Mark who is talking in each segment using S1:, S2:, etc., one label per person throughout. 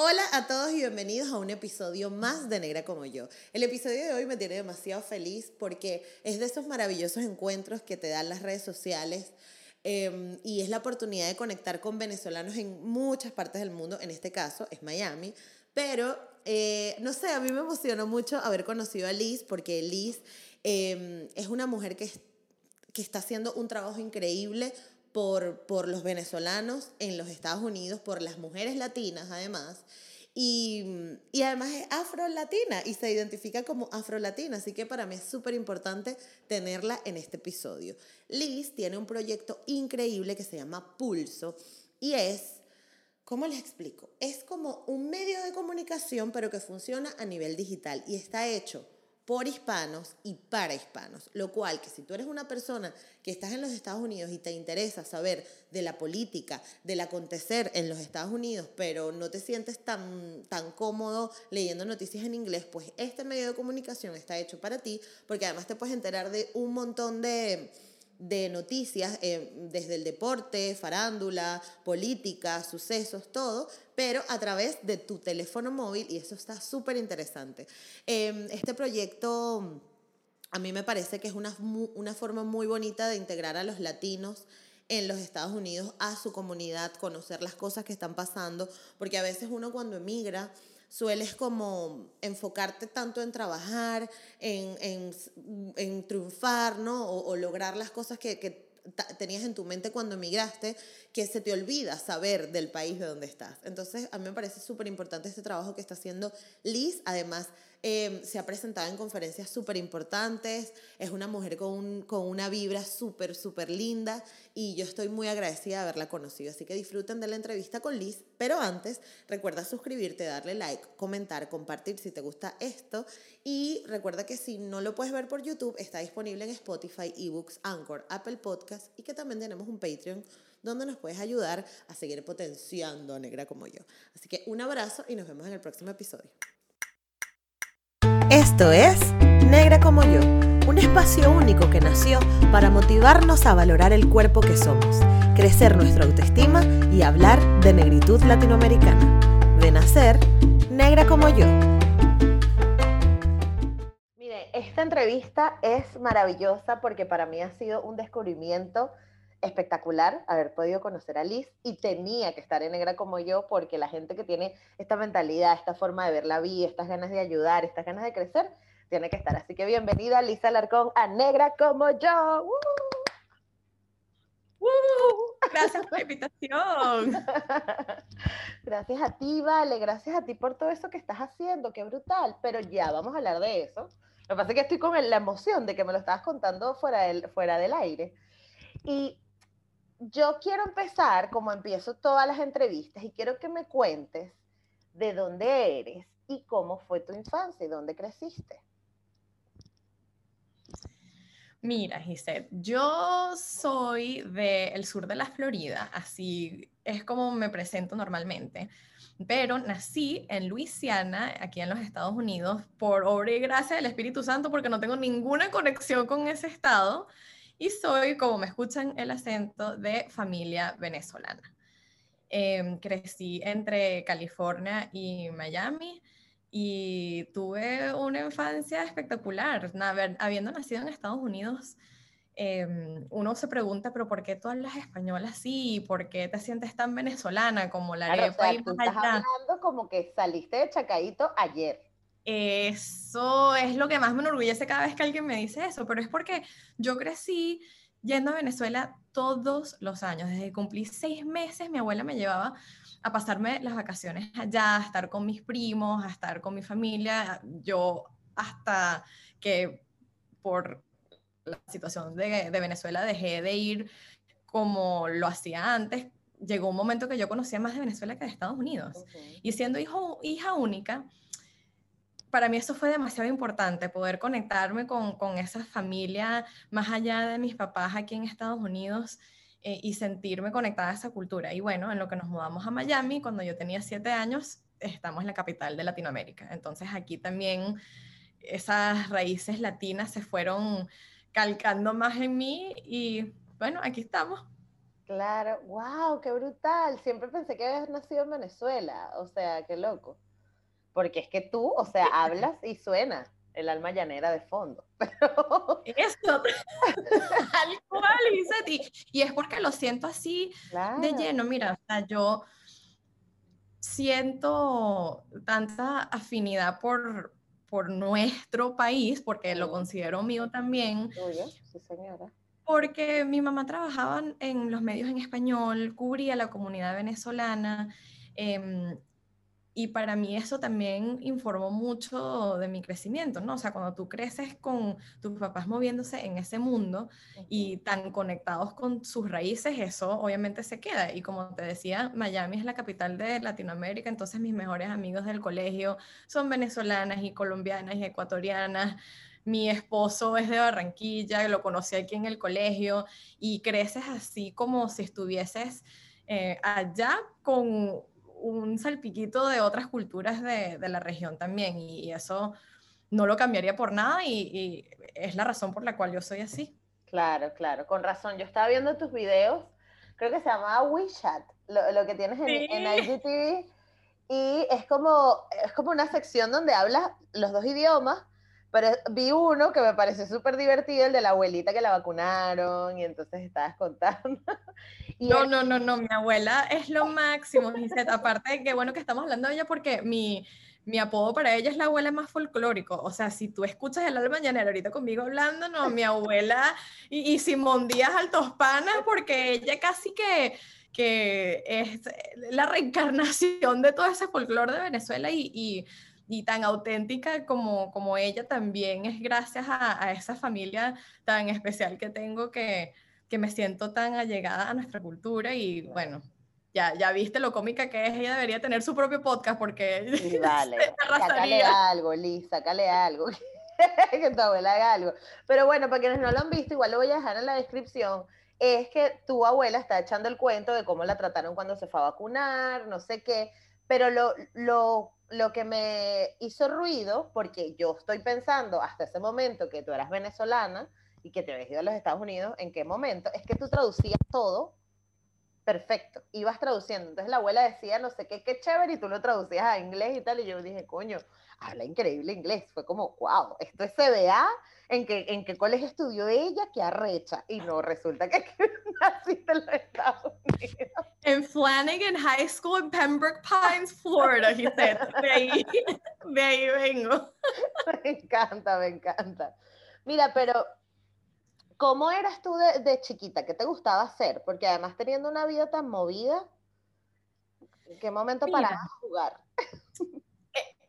S1: Hola a todos y bienvenidos a un episodio más de Negra como yo. El episodio de hoy me tiene demasiado feliz porque es de esos maravillosos encuentros que te dan las redes sociales em, y es la oportunidad de conectar con venezolanos en muchas partes del mundo, en este caso es Miami, pero eh, no sé, a mí me emocionó mucho haber conocido a Liz porque Liz em, es una mujer que, que está haciendo un trabajo increíble por, los venezolanos en los Estados Unidos, por las mujeres latinas además. Y, y, además es afro-latina y se identifica como afro-latina, así que para mí es súper importante tenerla en este episodio. Liz tiene un proyecto increíble que se llama Pulso y es, ¿cómo les explico? Es como un medio de comunicación pero que funciona a nivel digital y está hecho por hispanos y para hispanos. Lo cual, que si tú eres una persona que estás en los Estados Unidos y te interesa saber de la política, del acontecer en los Estados Unidos, pero no te sientes tan, tan cómodo leyendo noticias en inglés, pues este medio de comunicación está hecho para ti, porque además te puedes enterar de un montón de de noticias, eh, desde el deporte, farándula, política, sucesos, todo, pero a través de tu teléfono móvil y eso está súper interesante. Em, este proyecto a mí me parece que es una, una forma muy bonita de integrar a los latinos en los Estados Unidos a su comunidad, conocer las cosas que están pasando, porque a veces uno cuando emigra sueles como enfocarte tanto en trabajar, en, triunfar, ¿no? O, lograr las cosas que, que tenías en tu mente cuando emigraste, que se te olvida saber del país de donde estás. Entonces, a mí me parece súper importante este trabajo que está haciendo Liz. Además, Em, se ha presentado en conferencias súper importantes, es una mujer con, con una vibra súper, súper linda y yo estoy muy agradecida de haberla conocido. Así que disfruten de la entrevista con Liz, pero antes recuerda suscribirte, darle like, comentar, compartir si te gusta esto y recuerda que si no lo puedes ver por YouTube, está disponible en Spotify, eBooks, Anchor, Apple Podcast y que también tenemos un Patreon donde nos puedes ayudar a seguir potenciando a Negra como yo. Así que un abrazo y nos vemos en el próximo episodio. Esto es Negra como yo, un espacio único que nació para motivarnos a valorar el cuerpo que somos, crecer nuestra autoestima y hablar de negritud latinoamericana. De nacer, negra como yo. Mire, esta entrevista es maravillosa porque para mí ha sido un descubrimiento espectacular haber podido conocer a Liz y tenía que estar en negra como yo porque la gente que tiene esta mentalidad, esta forma de ver la vida, estas ganas de ayudar, estas ganas de crecer, tiene que estar. Así que bienvenida Liz Alarcón a Negra como yo.
S2: Gracias por la invitación.
S1: gracias a ti, Vale, gracias a ti por todo eso que estás haciendo, qué brutal. Pero ya, vamos a hablar de eso. Lo que pasa es que estoy con la emoción de que me lo estabas contando fuera del, fuera del aire. Y yo quiero empezar, como empiezo todas las entrevistas, y quiero que me cuentes de dónde eres y cómo fue tu infancia y dónde creciste.
S2: Mira, Gisette, yo soy del sur de la Florida, así es como me presento normalmente, pero nací en Luisiana, aquí en los Estados Unidos, por obra y gracia del Espíritu Santo, porque no tengo ninguna conexión con ese estado y soy, como me escuchan el acento, de familia venezolana. Em, crecí entre California y Miami y tuve una infancia espectacular. habiendo nacido en Estados Unidos, em, uno se pregunta, pero ¿por qué tú hablas español así? ¿Por qué te sientes tan venezolana como la
S1: claro, arepa o estás hablando como que saliste de Chacaito ayer.
S2: Eso es lo que más me enorgullece cada vez que alguien me dice eso, pero es porque yo crecí yendo a Venezuela todos los años. Desde que cumplí seis meses, mi abuela me llevaba a pasarme las vacaciones allá, a estar con mis primos, a estar con mi familia. Yo hasta que por la situación de, Venezuela dejé de ir como lo hacía antes, llegó un momento que yo conocía más de Venezuela que de Estados Unidos. Y siendo hijo, hija única, para mí eso fue demasiado importante, poder conectarme con, con esa familia más allá de mis papás aquí en Estados Unidos eh, y sentirme conectada a esa cultura. Y bueno, en lo que nos mudamos a Miami, cuando yo tenía siete años, estamos en la capital de Latinoamérica. Entonces aquí también esas raíces latinas se fueron calcando más en mí y bueno, aquí estamos.
S1: Claro, wow, qué brutal. Siempre pensé que habías nacido en Venezuela. O sea, qué loco. Porque es que tú, o sea, hablas y suena el alma llanera de fondo. Pero...
S2: Eso, tal cual, y, y es porque lo siento así de lleno. Mira, o sea, yo siento tanta afinidad por, por nuestro país, porque lo considero mío también.
S1: Sí, señora.
S2: Porque mi mamá trabajaba en los medios en español, cubría la comunidad venezolana, eh, y para mí eso también informó mucho de mi crecimiento, ¿no? O sea, cuando tú creces con tus papás moviéndose en ese mundo y tan conectados con sus raíces, eso obviamente se queda. Y como te decía, Miami es la capital de Latinoamérica, entonces mis mejores amigos del colegio son venezolanas y colombianas y ecuatorianas mi esposo es de Barranquilla, lo conocí aquí en el colegio y creces así como si estuvieses eh, allá con un salpiquito de otras culturas de, de la región también y, eso no lo cambiaría por nada y, es la razón por la cual yo soy así.
S1: Claro, claro, con razón. Yo estaba viendo tus videos, creo que se llamaba WeChat, lo, lo que tienes en, en, IGTV, y es como, es como una sección donde hablas los dos idiomas, pero vi uno que me pareció súper divertido, el de la abuelita que la vacunaron, y entonces estabas contando.
S2: no, no, no, no, mi abuela es lo máximo, Gisette. Aparte de que bueno que estamos hablando de ella porque mi, mi apodo para ella es la abuela más folclórico. O sea, si tú escuchas el alma mañanero ahorita conmigo hablando, no, mi abuela y, y Simón Díaz Altos Panas, porque ella casi que que es la reencarnación de todo ese folclore de Venezuela y, y y tan auténtica como, como ella también es gracias a, esa familia tan especial que tengo que, que, me siento tan allegada a nuestra cultura y bueno, ya, ya viste lo cómica que es, ella debería tener su propio podcast porque...
S1: Sí, dale, sácale algo, Liz, sácale algo, que tu abuela haga algo. Pero bueno, para quienes no lo han visto, igual lo voy a dejar en la descripción, es que tu abuela está echando el cuento de cómo la trataron cuando se fue a vacunar, no sé qué, pero lo, lo lo que me hizo ruido, porque yo estoy pensando hasta ese momento que tú eras venezolana y que te habías ido a los Estados Unidos, ¿en qué momento? Es que tú traducías todo perfecto, ibas traduciendo. Entonces la abuela decía, no sé qué, qué chévere, y tú lo traducías a inglés y tal, y yo dije, coño, habla increíble inglés. Fue como, wow, esto es CBA, ¿en qué, en qué colegio estudió ella? Qué arrecha. Y no, resulta que naciste en los Estados Unidos.
S2: En Flanagan High School en Pembroke Pines, Florida, said. De ahí, de ahí vengo.
S1: Me encanta, me encanta. Mira, pero ¿cómo eras tú de, de chiquita? ¿Qué te gustaba hacer? Porque además teniendo una vida tan movida, ¿en qué momento parabas a jugar?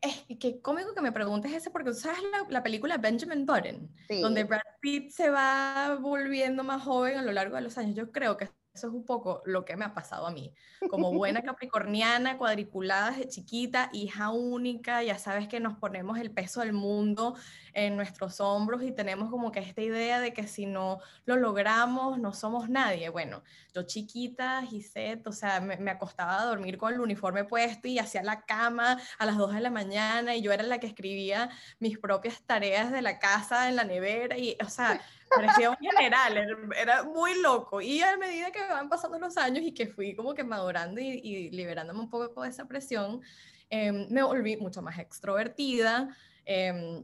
S2: es que cómico que me preguntes ese, porque tú sabes la, la película Benjamin Button, donde Brad Pitt se va volviendo más joven a lo largo de los años. Yo creo que eso es un poco lo que me ha pasado a mí. Como buena capricorniana, cuadriculada de chiquita, hija única, ya sabes que nos ponemos el peso del mundo en nuestros hombros y tenemos como que esta idea de que si no lo logramos, no somos nadie. Bueno, yo chiquita, Gisette, o sea, me, acostaba a dormir con el uniforme puesto y hacía la cama a las 2 de la mañana y yo era la que escribía mis propias tareas de la casa en la nevera y, o sea, parecía un general, era muy loco. Y a medida que van pasando los años y que fui como que madurando y, liberándome un poco de esa presión, em, me volví mucho más extrovertida. Eh,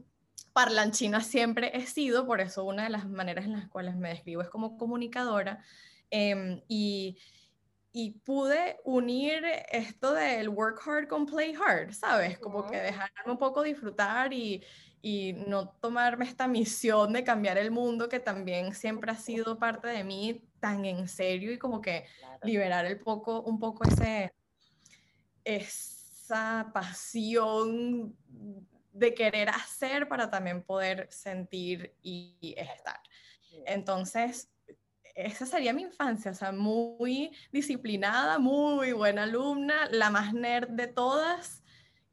S2: parlanchina siempre he sido, por eso una de las maneras en las cuales me describo es como comunicadora. Em, y, y pude unir esto del work hard con play hard, ¿sabes? Como que dejarme un poco disfrutar y, y no tomarme esta misión de cambiar el mundo que también siempre ha sido parte de mí tan en serio y como que liberar el poco, un poco ese, esa pasión de querer hacer para también poder sentir y estar. Entonces, esa sería mi infancia, o sea, muy disciplinada, muy buena alumna, la más nerd de todas,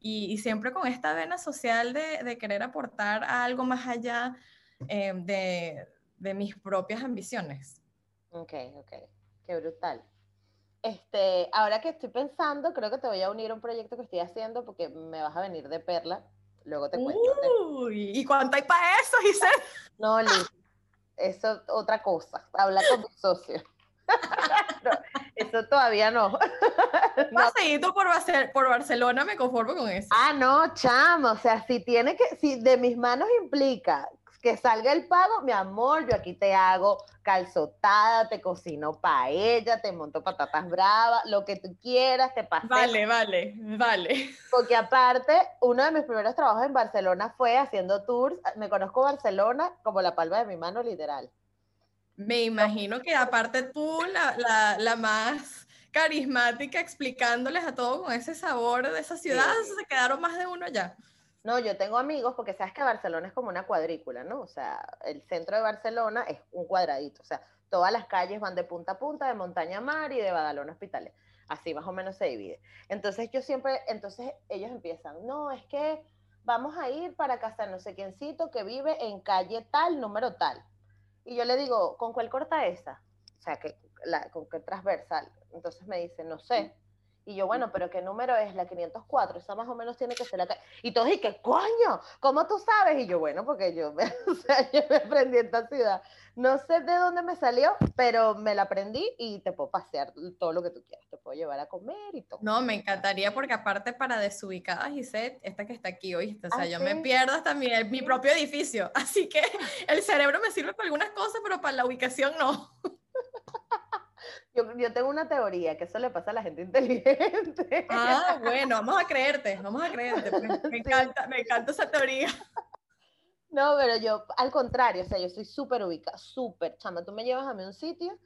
S2: y, siempre con esta vena social de, querer aportar algo más allá eh, de, de, mis propias ambiciones.
S1: Ok, ok, qué brutal. Este, ahora que estoy pensando, creo que te voy a unir a un proyecto que estoy haciendo porque me vas a venir de perla. Luego te cuento.
S2: Uy, ¿Y cuánto hay para eso, Giselle?
S1: No, Liz, eso otra cosa. Habla con tu socio. eso todavía no.
S2: Un paseíto por, por Barcelona me conformo con eso.
S1: Ah, no, chamo, o sea, si tiene que, si de mis manos implica que salga el pago, mi amor, yo aquí te hago calzotada, te cocino paella, te monto patatas bravas, lo que tú quieras, te paseo.
S2: Vale, vale, vale.
S1: Porque aparte, uno de mis primeros trabajos en Barcelona fue haciendo tours, me conozco Barcelona como la palma de mi mano, literal.
S2: Me imagino que aparte tú, la, la, la más carismática, explicándoles a todos con ese sabor de esa ciudad, se quedaron más de uno allá.
S1: No, yo tengo amigos porque sabes que Barcelona es como una cuadrícula, ¿no? O sea, el centro de Barcelona es un cuadradito, o sea, todas las calles van de punta a punta, de montaña a mar y de Badalona a Hospitales. Así más o menos se divide. Entonces yo siempre, entonces ellos empiezan, no, es que vamos a ir para casa no sé quiéncito que vive en calle tal, número tal. Y yo le digo, ¿con cuál corta esa? O sea, que, la, ¿con qué transversal? Entonces me dice, no sé. Y yo, bueno, pero ¿qué número es? La 504, esa más o menos tiene que ser la... Y todos, ¿y qué coño? ¿Cómo tú sabes? Y yo, bueno, porque yo me, o sea, yo me aprendí esta ciudad. No sé de dónde me salió, pero me la aprendí y te puedo pasear todo lo que tú quieras. Te puedo llevar a comer y todo.
S2: No, me encantaría porque aparte para desubicadas, Gisette, esta que está aquí hoy, o sea, ¿Ah, yo me pierdo hasta mi, mi propio edificio. Así que el cerebro me sirve para algunas cosas, pero para la ubicación no.
S1: Yo, yo, tengo una teoría, que eso le pasa a la gente inteligente.
S2: Ah, bueno, vamos a creerte, vamos a creerte. Me, encanta, me encanta esa teoría.
S1: No, pero yo, al contrario, o sea, yo soy súper ubicada, súper, chama, tú me llevas a mí un sitio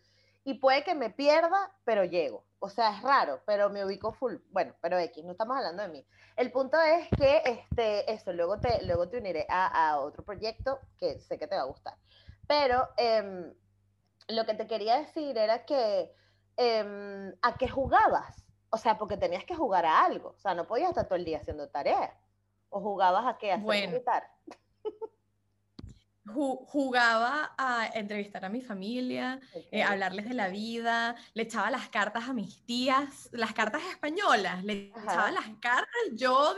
S1: y puede que me pierda, pero llego. O sea, es raro, pero me ubico full. Bueno, pero X, no estamos hablando de mí. El punto es que, este, eso, luego te, luego te uniré a, a otro proyecto que sé que te va a gustar. Pero... Eh, lo que te quería decir era que em, a qué jugabas. O sea, porque tenías que jugar a algo. O sea, no podías estar todo el día haciendo tareas. O jugabas a qué, a bueno
S2: jugaba a entrevistar a mi familia, eh, hablarles de la vida, le echaba las cartas a mis tías, las cartas españolas, le echaba las cartas yo,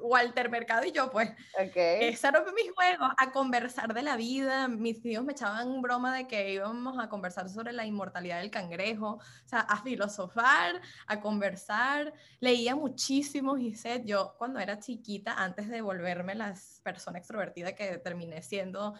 S2: Walter Mercado y yo, pues. Okay. Ese era mi juego, a conversar de la vida. Mis tíos me echaban broma de que íbamos a conversar sobre la inmortalidad del cangrejo, o sea, a filosofar, a conversar. Leía muchísimo, Gisette. Yo, cuando era chiquita, antes de volverme la persona extrovertida que terminé siendo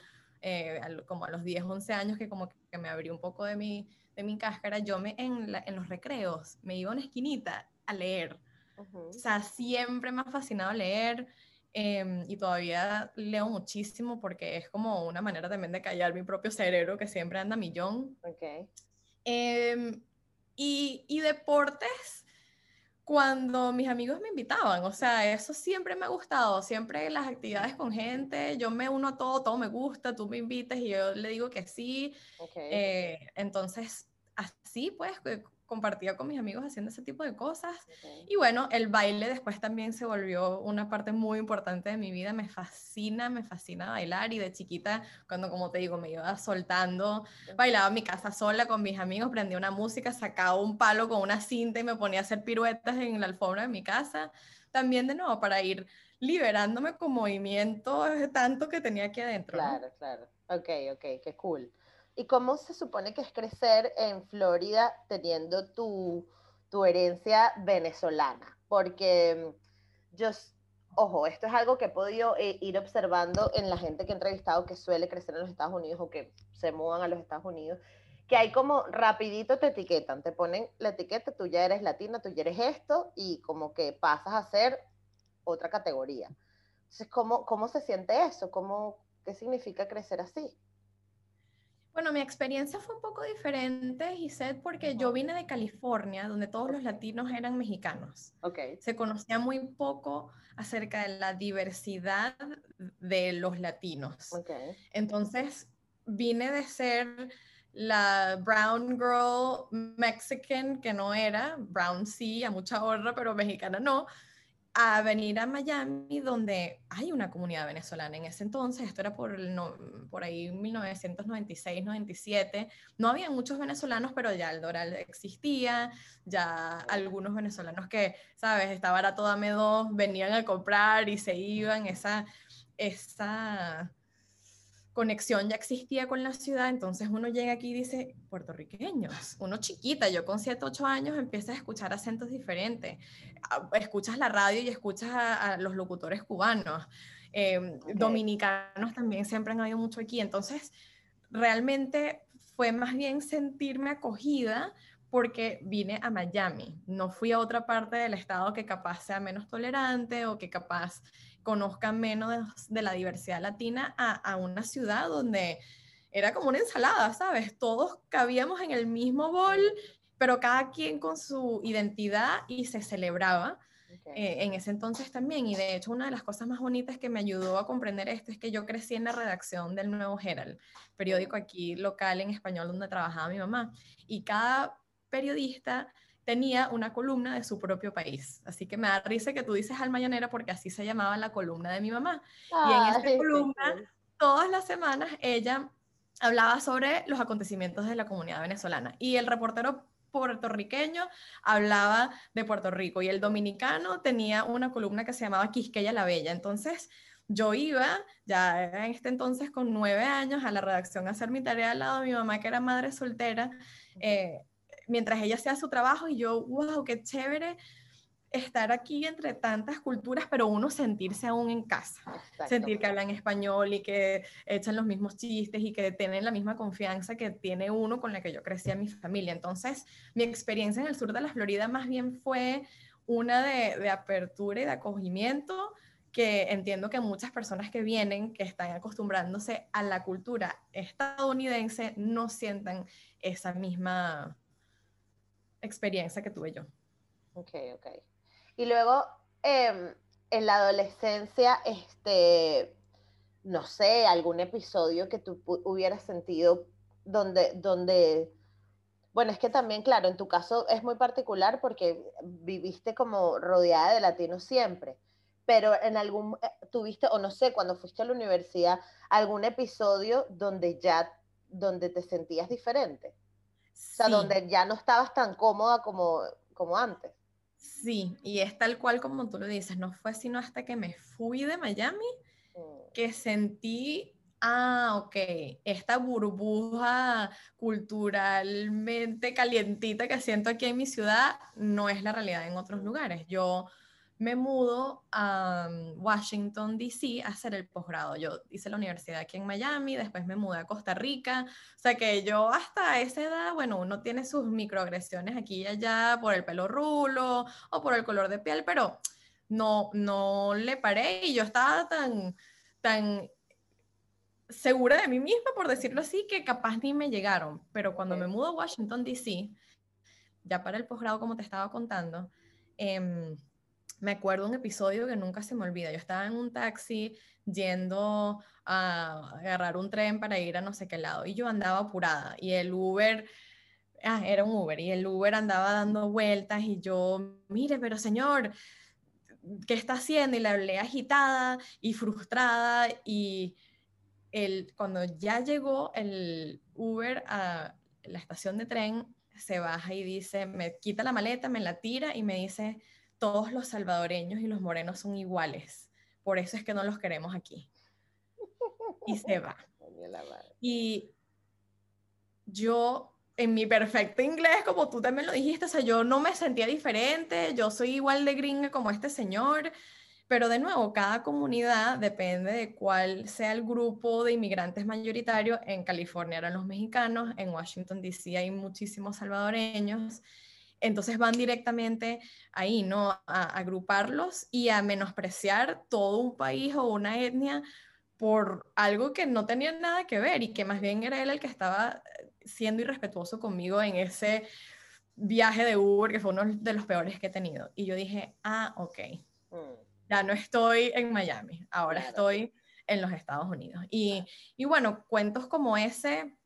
S2: eh, como a los 10, 11 años, que como que me abrí un poco de mi, de mi cáscara, yo me, en, en los recreos me iba a una esquinita a leer. O sea, siempre me ha fascinado leer em, y todavía leo muchísimo porque es como una manera también de callar mi propio cerebro que siempre anda a millón.
S1: Okay.
S2: Em, y, y deportes, cuando mis amigos me invitaban, o sea, eso siempre me ha gustado, siempre las actividades con gente, yo me uno a todo, todo me gusta, tú me invitas y yo le digo que sí. Eh, entonces, así pues, compartía con mis amigos haciendo ese tipo de cosas. Y bueno, el baile después también se volvió una parte muy importante de mi vida. Me fascina, me fascina bailar y de chiquita, cuando como te digo, me iba soltando, bailaba en mi casa sola con mis amigos, prendía una música, sacaba un palo con una cinta y me ponía a hacer piruetas en la alfombra de mi casa. También de nuevo para ir liberándome con movimiento tanto que tenía aquí adentro.
S1: Claro, claro. Ok, ok, qué cool. ¿Y cómo se supone que es crecer en Florida teniendo tu, tu herencia venezolana? Porque mm, yo, ojo, esto es algo que he podido eh, ir observando en la gente que he entrevistado que suele crecer en los Estados Unidos o que se mudan a los Estados Unidos, que hay como rapidito te etiquetan, te ponen la etiqueta, tú ya eres latina, tú ya eres esto, y como que pasas a ser otra categoría. Entonces, ¿cómo, cómo se siente eso? ¿Cómo, ¿Qué significa crecer así?
S2: Bueno, mi experiencia fue un poco diferente, Gisette, porque yo vine de California, donde todos los latinos eran mexicanos.
S1: Okay.
S2: Se conocía muy poco acerca de la diversidad de los latinos.
S1: Okay.
S2: Entonces, vine de ser la brown girl mexican, que no era, brown sí, a mucha honra, pero mexicana no, a venir a Miami, donde hay una comunidad venezolana. En ese entonces, esto era por, el por ahí 1996, 97, no había muchos venezolanos, pero ya el Doral existía, ya algunos venezolanos que, sabes, estaba barato, dame dos, venían a comprar y se iban, esa, esa conexión ya existía con la ciudad, entonces uno llega aquí y dice, puertorriqueños, uno chiquita, yo con 7, 8 años empiezo a escuchar acentos diferentes, ah, escuchas la radio y escuchas a, los locutores cubanos, em, dominicanos también siempre han habido mucho aquí, entonces realmente fue más bien sentirme acogida porque vine a Miami, no fui a otra parte del estado que capaz sea menos tolerante o que capaz conozca menos de, la diversidad latina a, una ciudad donde era como una ensalada, ¿sabes? Todos cabíamos en el mismo bol, pero cada quien con su identidad y se celebraba. Eh, en ese entonces también, y de hecho una de las cosas más bonitas que me ayudó a comprender esto es que yo crecí en la redacción del Nuevo Herald, periódico aquí local en español donde trabajaba mi mamá, y cada periodista tenía una columna de su propio país. Así que me da risa que tú dices al mañanera porque así se llamaba la columna de mi mamá. y en esta columna, todas las semanas, ella hablaba sobre los acontecimientos de la comunidad venezolana. Y el reportero puertorriqueño hablaba de Puerto Rico y el dominicano tenía una columna que se llamaba Quisqueya la Bella. Entonces, yo iba ya en este entonces con nueve años a la redacción a hacer mi tarea al lado de mi mamá, que era madre soltera. Eh, mientras ella hacía su trabajo y yo, wow, qué chévere estar aquí entre tantas culturas, pero uno sentirse aún en casa, sentir que hablan español y que echan los mismos chistes y que tienen la misma confianza que tiene uno con la que yo crecí en mi familia. Entonces, mi experiencia en el sur de la Florida más bien fue una de, de apertura y de acogimiento que entiendo que muchas personas que vienen, que están acostumbrándose a la cultura estadounidense, no sientan esa misma experiencia que tuve yo.
S1: Ok, ok. Y luego, em, en la adolescencia, este, no sé, algún episodio que tú hubieras sentido donde, donde, bueno, es que también, claro, en tu caso es muy particular porque viviste como rodeada de latinos siempre, pero en algún, eh, tuviste, o no sé, cuando fuiste a la universidad, algún episodio donde ya, donde te sentías diferente. O sea, donde ya no estabas tan cómoda como, como antes.
S2: Sí, y es tal cual como tú lo dices, no fue sino hasta que me fui de Miami mm. que sentí, ah, ok, esta burbuja culturalmente calientita que siento aquí en mi ciudad no es la realidad en otros lugares. Yo me mudo a mm, Washington, D.C. a hacer el posgrado. Yo hice la universidad aquí en Miami, después me mudé a Costa Rica. O sea que yo hasta esa edad, bueno, uno tiene sus microagresiones aquí y allá por el pelo rulo o por el color de piel, pero no, no le paré y yo estaba tan, tan segura de mí misma, por decirlo así, que capaz ni me llegaron. Pero cuando me mudo a Washington, D.C., ya para el posgrado, como te estaba contando, eh, me acuerdo un episodio que nunca se me olvida. Yo estaba en un taxi yendo a agarrar un tren para ir a no sé qué lado y yo andaba apurada y el Uber, ah, era un Uber y el Uber andaba dando vueltas y yo, mire, pero señor, ¿qué está haciendo? Y le hablé agitada y frustrada y el, cuando ya llegó el Uber a la estación de tren, se baja y dice, me quita la maleta, me la tira y me dice, todos los salvadoreños y los morenos son iguales. Por eso es que no los queremos aquí. Y se va. Y yo, en mi perfecto inglés, como tú también lo dijiste, o sea, yo no me sentía diferente, yo soy igual de gringa como este señor, pero de nuevo, cada comunidad depende de cuál sea el grupo de inmigrantes mayoritario. En California eran los mexicanos, en Washington, D.C. hay muchísimos salvadoreños entonces van directamente ahí, ¿no? A, agruparlos y a menospreciar todo un país o una etnia por algo que no tenía nada que ver y que más bien era él el que estaba eh, siendo irrespetuoso conmigo en ese viaje de Uber, que fue uno de los peores que he tenido. Y yo dije, ah, ok, mm. ya no estoy en Miami, ahora estoy en los Estados Unidos. Y, y bueno, cuentos como ese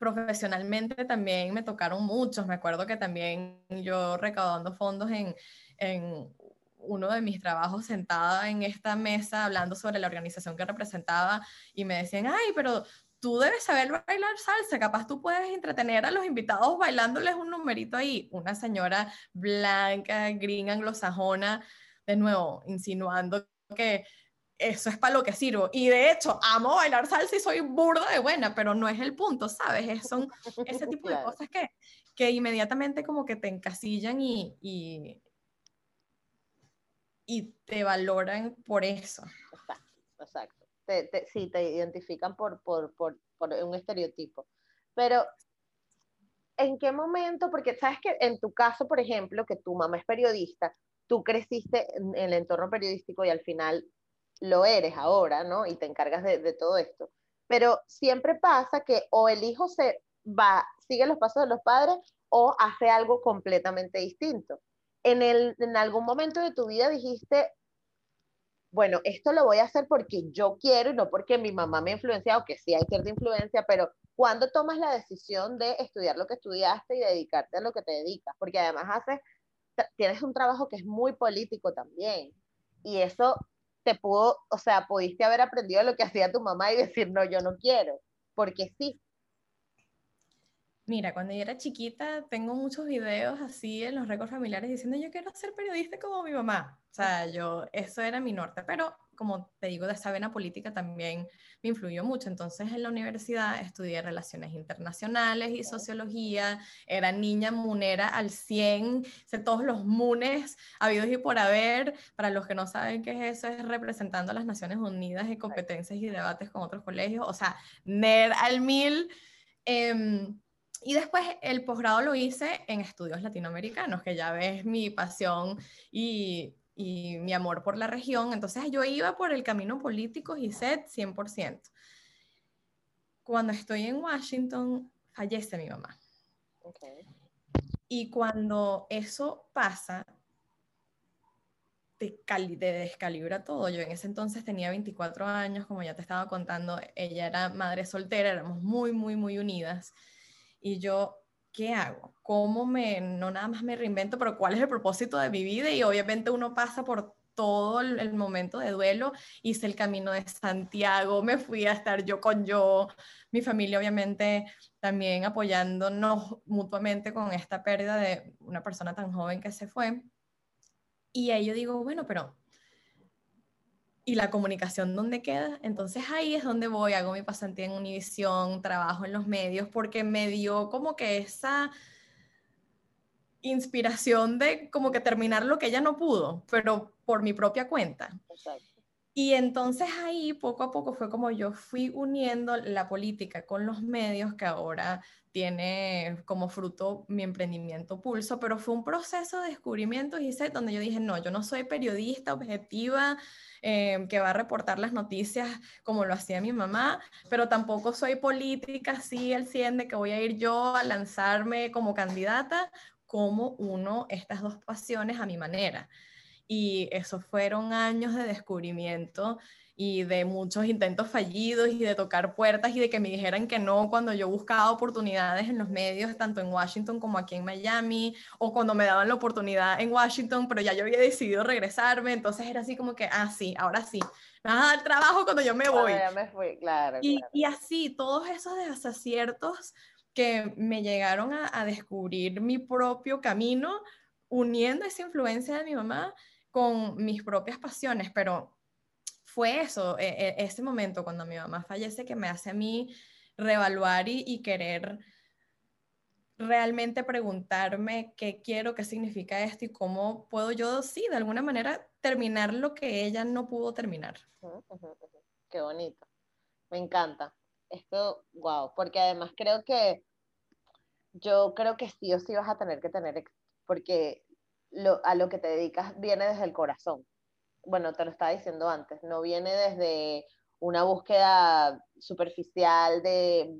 S2: profesionalmente también me tocaron muchos. Me acuerdo que también yo recaudando fondos en, en uno de mis trabajos sentada en esta mesa hablando sobre la organización que representaba y me decían, ay, pero tú debes saber bailar salsa, capaz tú puedes entretener a los invitados bailándoles un numerito ahí. Una señora blanca, gringa, anglosajona, de nuevo, insinuando que eso es para lo que sirvo. Y de hecho, amo bailar salsa y soy burda de buena, pero no es el punto, ¿sabes? Es, son ese tipo de cosas que, que inmediatamente como que te encasillan y, y, y te valoran por eso.
S1: Exacto, exacto. Te, te, sí, te identifican por, por, por, por un estereotipo. Pero ¿en qué momento? Porque sabes que en tu caso, por ejemplo, que tu mamá es periodista, tú creciste en, el entorno periodístico y al final lo eres ahora, ¿no? Y te encargas de, todo esto. Pero siempre pasa que o el hijo se va, sigue los pasos de los padres o hace algo completamente distinto. En, el, en algún momento de tu vida dijiste, bueno, esto lo voy a hacer porque yo quiero y no porque mi mamá me ha influenciado, que sí hay cierta influencia, pero ¿cuándo tomas la decisión de estudiar lo que estudiaste y dedicarte a lo que te dedicas? Porque además haces, tienes un trabajo que es muy político también. Y eso te pudo, o sea, pudiste haber aprendido lo que hacía tu mamá y decir, no, yo no quiero, porque sí.
S2: Mira, cuando yo era chiquita, tengo muchos videos así en los récords familiares diciendo, yo quiero ser periodista como mi mamá. O sea, yo, eso era mi norte, pero como te digo, de esa vena política también me influyó mucho. Entonces en la universidad estudié relaciones internacionales y sociología, era niña munera al 100, sé todos los munes habidos y por haber. Para los que no saben qué es eso, es representando a las Naciones Unidas en competencias y debates con otros colegios, o sea, NER al mil. Em, y después el posgrado lo hice en estudios latinoamericanos, que ya ves mi pasión y y mi amor por la región. Entonces yo iba por el camino político y set 100%. Cuando estoy en Washington, fallece mi mamá. Y cuando eso pasa, te, te, descalibra todo. Yo en ese entonces tenía 24 años, como ya te estaba contando, ella era madre soltera, éramos muy, muy, muy unidas. Y yo ¿qué hago? ¿Cómo me, no nada más me reinvento, pero cuál es el propósito de mi vida? Y obviamente uno pasa por todo el, momento de duelo, hice el camino de Santiago, me fui a estar yo con yo, mi familia obviamente también apoyándonos mutuamente con esta pérdida de una persona tan joven que se fue. Y ahí yo digo, bueno, pero y la comunicación dónde queda. Entonces ahí es donde voy, hago mi pasantía en Univisión, trabajo en los medios, porque me dio como que esa inspiración de como que terminar lo que ella no pudo, pero por mi propia cuenta. Y entonces ahí poco a poco fue como yo fui uniendo la política con los medios que ahora tiene como fruto mi emprendimiento Pulso, pero fue un proceso de descubrimiento, y donde yo dije, no, yo no soy periodista objetiva eh, que va a reportar las noticias como lo hacía mi mamá, pero tampoco soy política así al 100 de que voy a ir yo a lanzarme como candidata, como uno estas dos pasiones a mi manera y esos fueron años de descubrimiento y de muchos intentos fallidos y de tocar puertas y de que me dijeran que no cuando yo buscaba oportunidades en los medios, tanto en Washington como aquí en Miami, o cuando me daban la oportunidad en Washington, pero ya yo había decidido regresarme, entonces era así como que, ah, sí, ahora sí, me vas a dar trabajo cuando yo me voy.
S1: ya me fui, claro,
S2: y,
S1: claro.
S2: y, así, todos esos desaciertos que me llegaron a, a descubrir mi propio camino, uniendo esa influencia de mi mamá con mis propias pasiones, pero fue eso, e, e, ese momento cuando mi mamá fallece que me hace a mí reevaluar y, querer realmente preguntarme qué quiero, qué significa esto y cómo puedo yo, sí, de alguna manera terminar lo que ella no pudo terminar.
S1: Qué bonito. Me encanta. Esto, wow, porque además creo que yo creo que sí o sí vas a tener que tener, porque lo, a lo que te dedicas viene desde el corazón. Bueno, te lo estaba diciendo antes, no viene desde una búsqueda superficial de,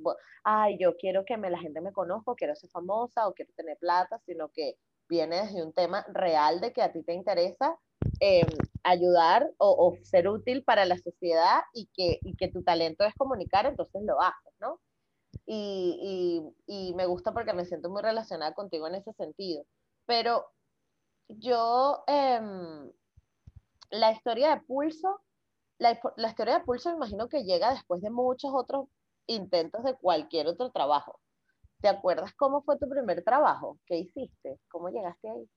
S1: ay, yo quiero que me, la gente me conozca, quiero ser famosa o quiero tener plata, sino que viene desde un tema real de que a ti te interesa em, ayudar o, o, ser útil para la sociedad y que, y que tu talento es comunicar, entonces lo haces, ¿no? Y, y, y me gusta porque me siento muy relacionada contigo en ese sentido. Pero yo, em, la historia de Pulso, la, historia de Pulso me imagino que llega después de muchos otros intentos de cualquier otro trabajo. ¿Te acuerdas cómo fue tu primer trabajo? ¿Qué hiciste? ¿Cómo llegaste ahí?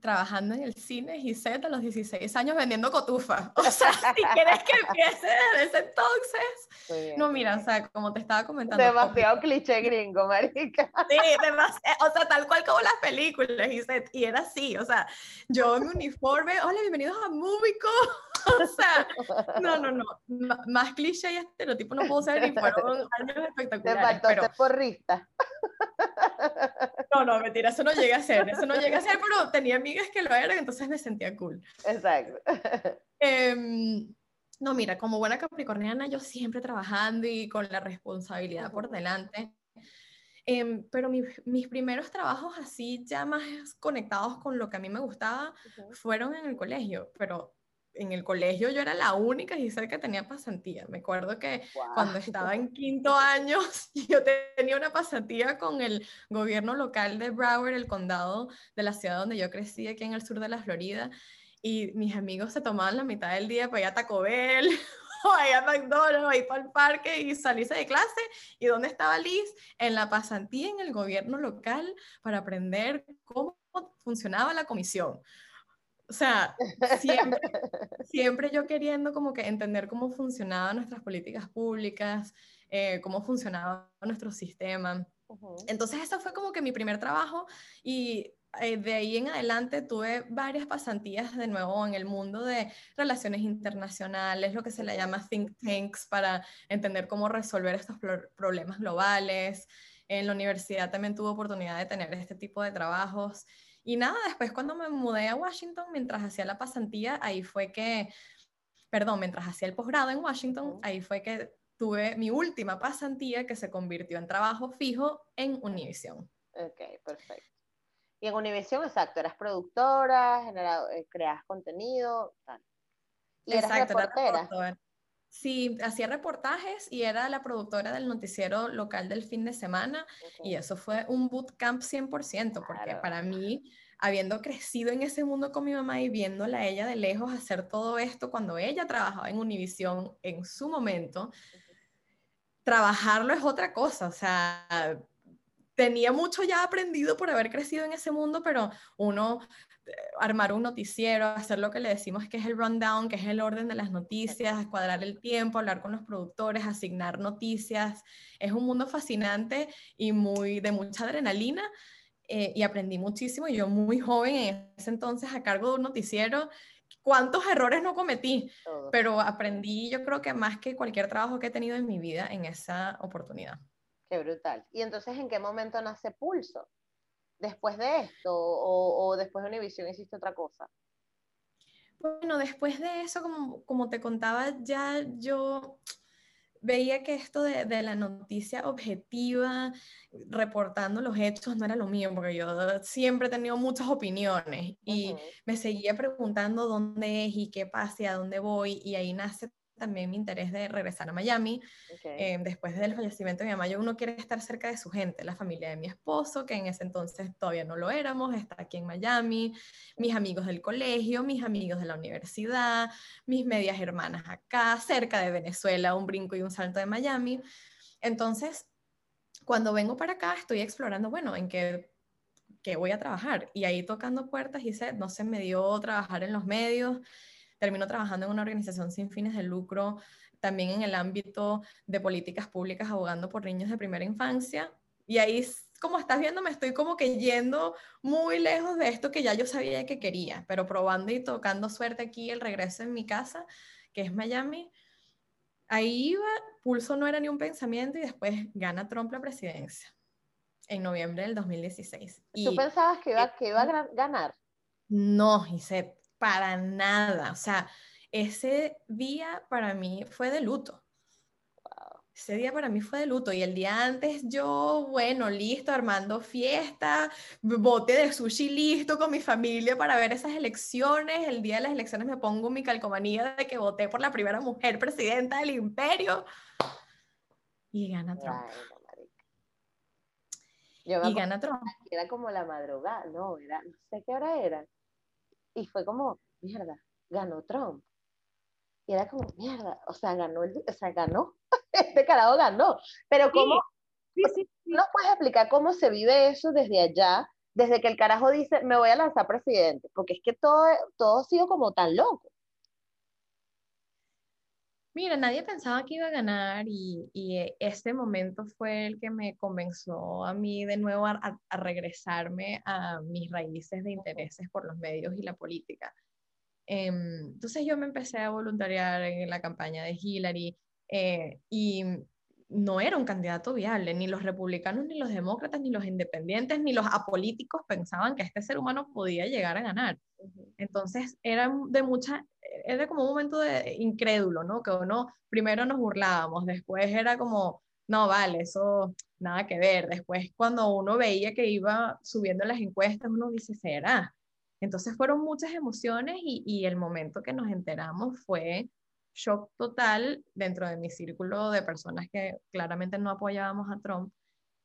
S2: Trabajando en el cine set a los 16 años vendiendo cotufa. O sea, si quieres que empiece desde ese entonces. No, mira, o sea, como te estaba comentando.
S1: Demasiado cliché gringo, marica.
S2: Sí, demasiado, o sea, tal cual como las películas y set. Y era así, o sea, yo en mi uniforme, hola, bienvenidos a Múbico. O sea, no, no, no, más cliché y estereotipo no puedo ser ni fueron años espectaculares.
S1: Te faltó pero... ser porrista.
S2: No, no, mentira, eso no llega a ser, eso no llega a ser, pero tenía amigas que lo eran, entonces me sentía cool.
S1: Exacto.
S2: Em, no, mira, como buena capricorniana, yo siempre trabajando y con la responsabilidad por delante. Em, pero mis primeros trabajos así, ya más conectados con lo que a mí me gustaba, fueron en el colegio, pero en el colegio yo era la única Giselle que tenía pasantía. Me acuerdo que cuando estaba en quinto año, yo tenía una pasantía con el gobierno local de Broward, el condado de la ciudad donde yo crecí, aquí en el sur de la Florida. Y mis amigos se tomaban la mitad del día para ir a Taco Bell, o a, a McDonald's, o ir para el parque y salirse de clase. ¿Y dónde estaba Liz? En la pasantía en el gobierno local para aprender cómo funcionaba la comisión. O sea, siempre, siempre yo queriendo como que entender cómo funcionaban nuestras políticas públicas, eh, cómo funcionaba nuestro sistema. Entonces, eso fue como que mi primer trabajo y eh, de ahí en adelante tuve varias pasantías de nuevo en el mundo de relaciones internacionales, lo que se le llama think tanks para entender cómo resolver estos problemas globales. En la universidad también tuve oportunidad de tener este tipo de trabajos. Y nada, después cuando me mudé a Washington, mientras hacía la pasantía, ahí fue que, perdón, mientras hacía el posgrado en Washington, ahí fue que tuve mi última pasantía que se convirtió en trabajo fijo en Univision.
S1: Ok, perfecto. Y en Univision, exacto, eras productora, generado, eh, creas contenido, tal.
S2: Y exacto, eras reportera. Sí, hacía reportajes y era la productora del noticiero local del fin de semana y eso fue un bootcamp 100% porque para mí, habiendo crecido en ese mundo con mi mamá y viéndola a ella de lejos hacer todo esto cuando ella trabajaba en Univision en su momento, trabajarlo es otra cosa, o sea, tenía mucho ya aprendido por haber crecido en ese mundo, pero uno armar un noticiero, hacer lo que le decimos que es el rundown, que es el orden de las noticias, cuadrar el tiempo, hablar con los productores, asignar noticias. Es un mundo fascinante y muy de mucha adrenalina eh, y aprendí muchísimo. Yo muy joven en ese entonces a cargo de un noticiero, cuántos errores no cometí, pero aprendí yo creo que más que cualquier trabajo que he tenido en mi vida en esa oportunidad.
S1: Qué brutal. ¿Y entonces en qué momento nace Pulso? Después de esto o, después de Univision hiciste otra cosa?
S2: Bueno, después de eso, como, como te contaba, ya yo veía que esto de, de, la noticia objetiva, reportando los hechos, no era lo mío, porque yo siempre he tenido muchas opiniones y me seguía preguntando dónde es y qué pasa y a dónde voy, y ahí nace también mi interés de regresar a Miami. Eh, después del fallecimiento de mi mamá, yo uno quiere estar cerca de su gente, la familia de mi esposo, que en ese entonces todavía no lo éramos, está aquí en Miami, mis amigos del colegio, mis amigos de la universidad, mis medias hermanas acá, cerca de Venezuela, un brinco y un salto de Miami. Entonces, cuando vengo para acá, estoy explorando, bueno, en qué que voy a trabajar. Y ahí tocando puertas, hice, no se me dio trabajar en los medios, terminó trabajando en una organización sin fines de lucro, también en el ámbito de políticas públicas, abogando por niños de primera infancia. Y ahí, como estás viendo, me estoy como que yendo muy lejos de esto que ya yo sabía que quería, pero probando y tocando suerte aquí, el regreso en mi casa, que es Miami. Ahí iba, Pulso no era ni un pensamiento y después gana Trump la presidencia en noviembre del 2016.
S1: ¿Tú pensabas que iba, que iba a ganar?
S2: No, Gisette, para nada. O sea, ese día para mí fue de luto. Ese día para mí fue de luto y el día antes yo, bueno, listo, armando fiesta, bote de sushi listo con mi familia para ver esas elecciones. El día de las elecciones me pongo mi calcomanía de que voté por la primera mujer presidenta del imperio y gana Trump.
S1: y gana Trump. Era como la madrugada, no, era, no sé qué hora era y fue como, mierda, ganó Trump. Y era como, mierda, o sea, ganó, el, o sea, ganó, este carajo ganó. Pero cómo, sí, sí, ¿no puedes explicar cómo se vive eso desde allá? desde que el carajo dice, me voy a lanzar presidente, porque es que todo, todo ha sido como tan loco.
S2: Mira, nadie pensaba que iba a ganar y, y este momento fue el que me convenció a mí de nuevo a, a, regresarme a mis raíces de intereses por los medios y la política. Em, entonces yo me empecé a voluntariar en la campaña de Hillary eh, y no era un candidato viable, ni los republicanos, ni los demócratas, ni los independientes, ni los apolíticos pensaban que este ser humano podía llegar a ganar. Entonces era de mucha, era como un momento de incrédulo, ¿no? Que uno primero nos burlábamos, después era como, no, vale, eso nada que ver. Después cuando uno veía que iba subiendo las encuestas, uno dice, ¿será? Entonces fueron muchas emociones y, y el momento que nos enteramos fue shock total dentro de mi círculo de personas que claramente no apoyábamos a Trump.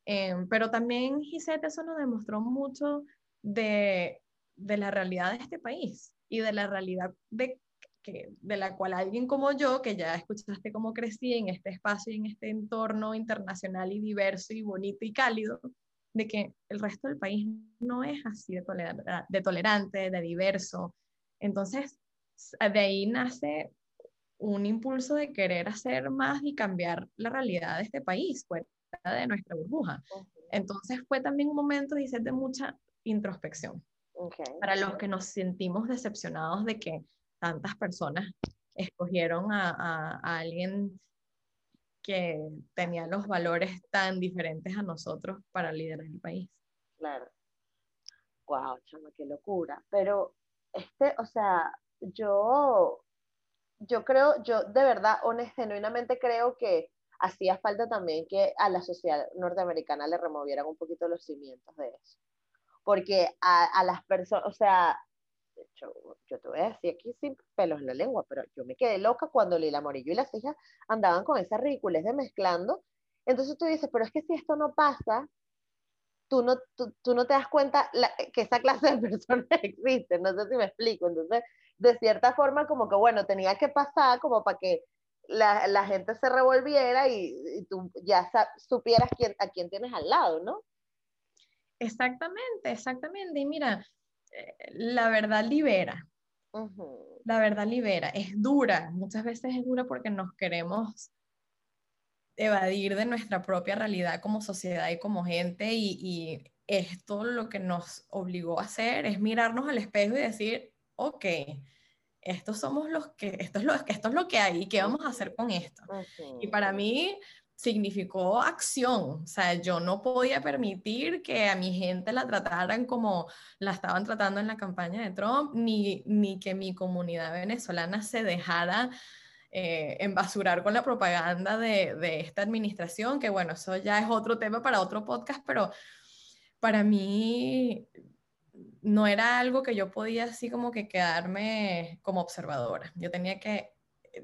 S2: Em, pero también, Gisette, eso nos demostró mucho de, de, la realidad de este país y de la realidad de, que, de la cual alguien como yo, que ya escuchaste cómo crecí en este espacio y en este entorno internacional y diverso y bonito y cálido, de que el resto del país no es así de, de tolerante, de diverso. Entonces, de ahí nace un impulso de querer hacer más y cambiar la realidad de este país, fuera de nuestra burbuja. Entonces fue también un momento, dice, de mucha introspección. Para los que nos sentimos decepcionados de que tantas personas escogieron a, a, alguien que tenía los valores tan diferentes a nosotros para liderar el país.
S1: Claro. Wow, chama, qué locura. Pero, este, o sea, yo yo creo, yo de verdad, honest, genuinamente creo que hacía falta también que a la sociedad norteamericana le removieran un poquito los cimientos de eso. Porque a, a las personas, o sea, yo, yo, te voy a decir aquí sin pelos en la lengua, pero yo me quedé loca cuando Lila Morillo y las hijas andaban con esa ridiculez de mezclando. Entonces tú dices, pero es que si esto no pasa, tú no, tú, tú no te das cuenta que esa clase de personas existe. No sé si me explico. Entonces, de cierta forma como que, bueno, tenía que pasar como para que la, la gente se revolviera y, tú ya supieras quién, a quién tienes al lado, ¿no?
S2: Exactamente, exactamente. Y mira, eh, la verdad libera. La verdad libera. Es dura, muchas veces es dura porque nos queremos evadir de nuestra propia realidad como sociedad y como gente y, y esto lo que nos obligó a hacer es mirarnos al espejo y decir, ok, estos somos los que, esto es lo, esto es lo que hay, ¿y qué vamos a hacer con esto? Y para mí significó acción, o sea, yo no podía permitir que a mi gente la trataran como la estaban tratando en la campaña de Trump, ni, ni que mi comunidad venezolana se dejara eh, embasurar con la propaganda de, de esta administración, que bueno, eso ya es otro tema para otro podcast, pero para mí no era algo que yo podía así como que quedarme como observadora. Yo tenía que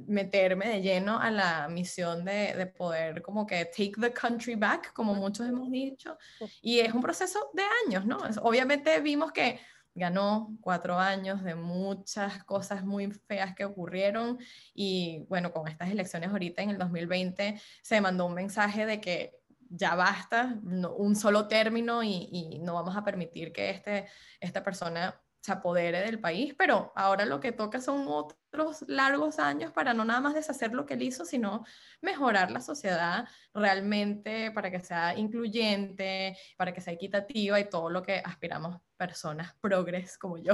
S2: meterme de lleno a la misión de, de, poder como que take the country back, como muchos hemos dicho. Y es un proceso de años, ¿no? Obviamente vimos que ganó cuatro años de muchas cosas muy feas que ocurrieron y bueno, con estas elecciones ahorita en el 2020 se mandó un mensaje de que ya basta, un solo término y, no vamos a permitir que este, esta persona se apodere del país, pero ahora lo que toca son otros largos años para no nada más deshacer lo que él hizo, sino mejorar la sociedad realmente para que sea incluyente, para que sea equitativa y todo lo que aspiramos personas progres como yo.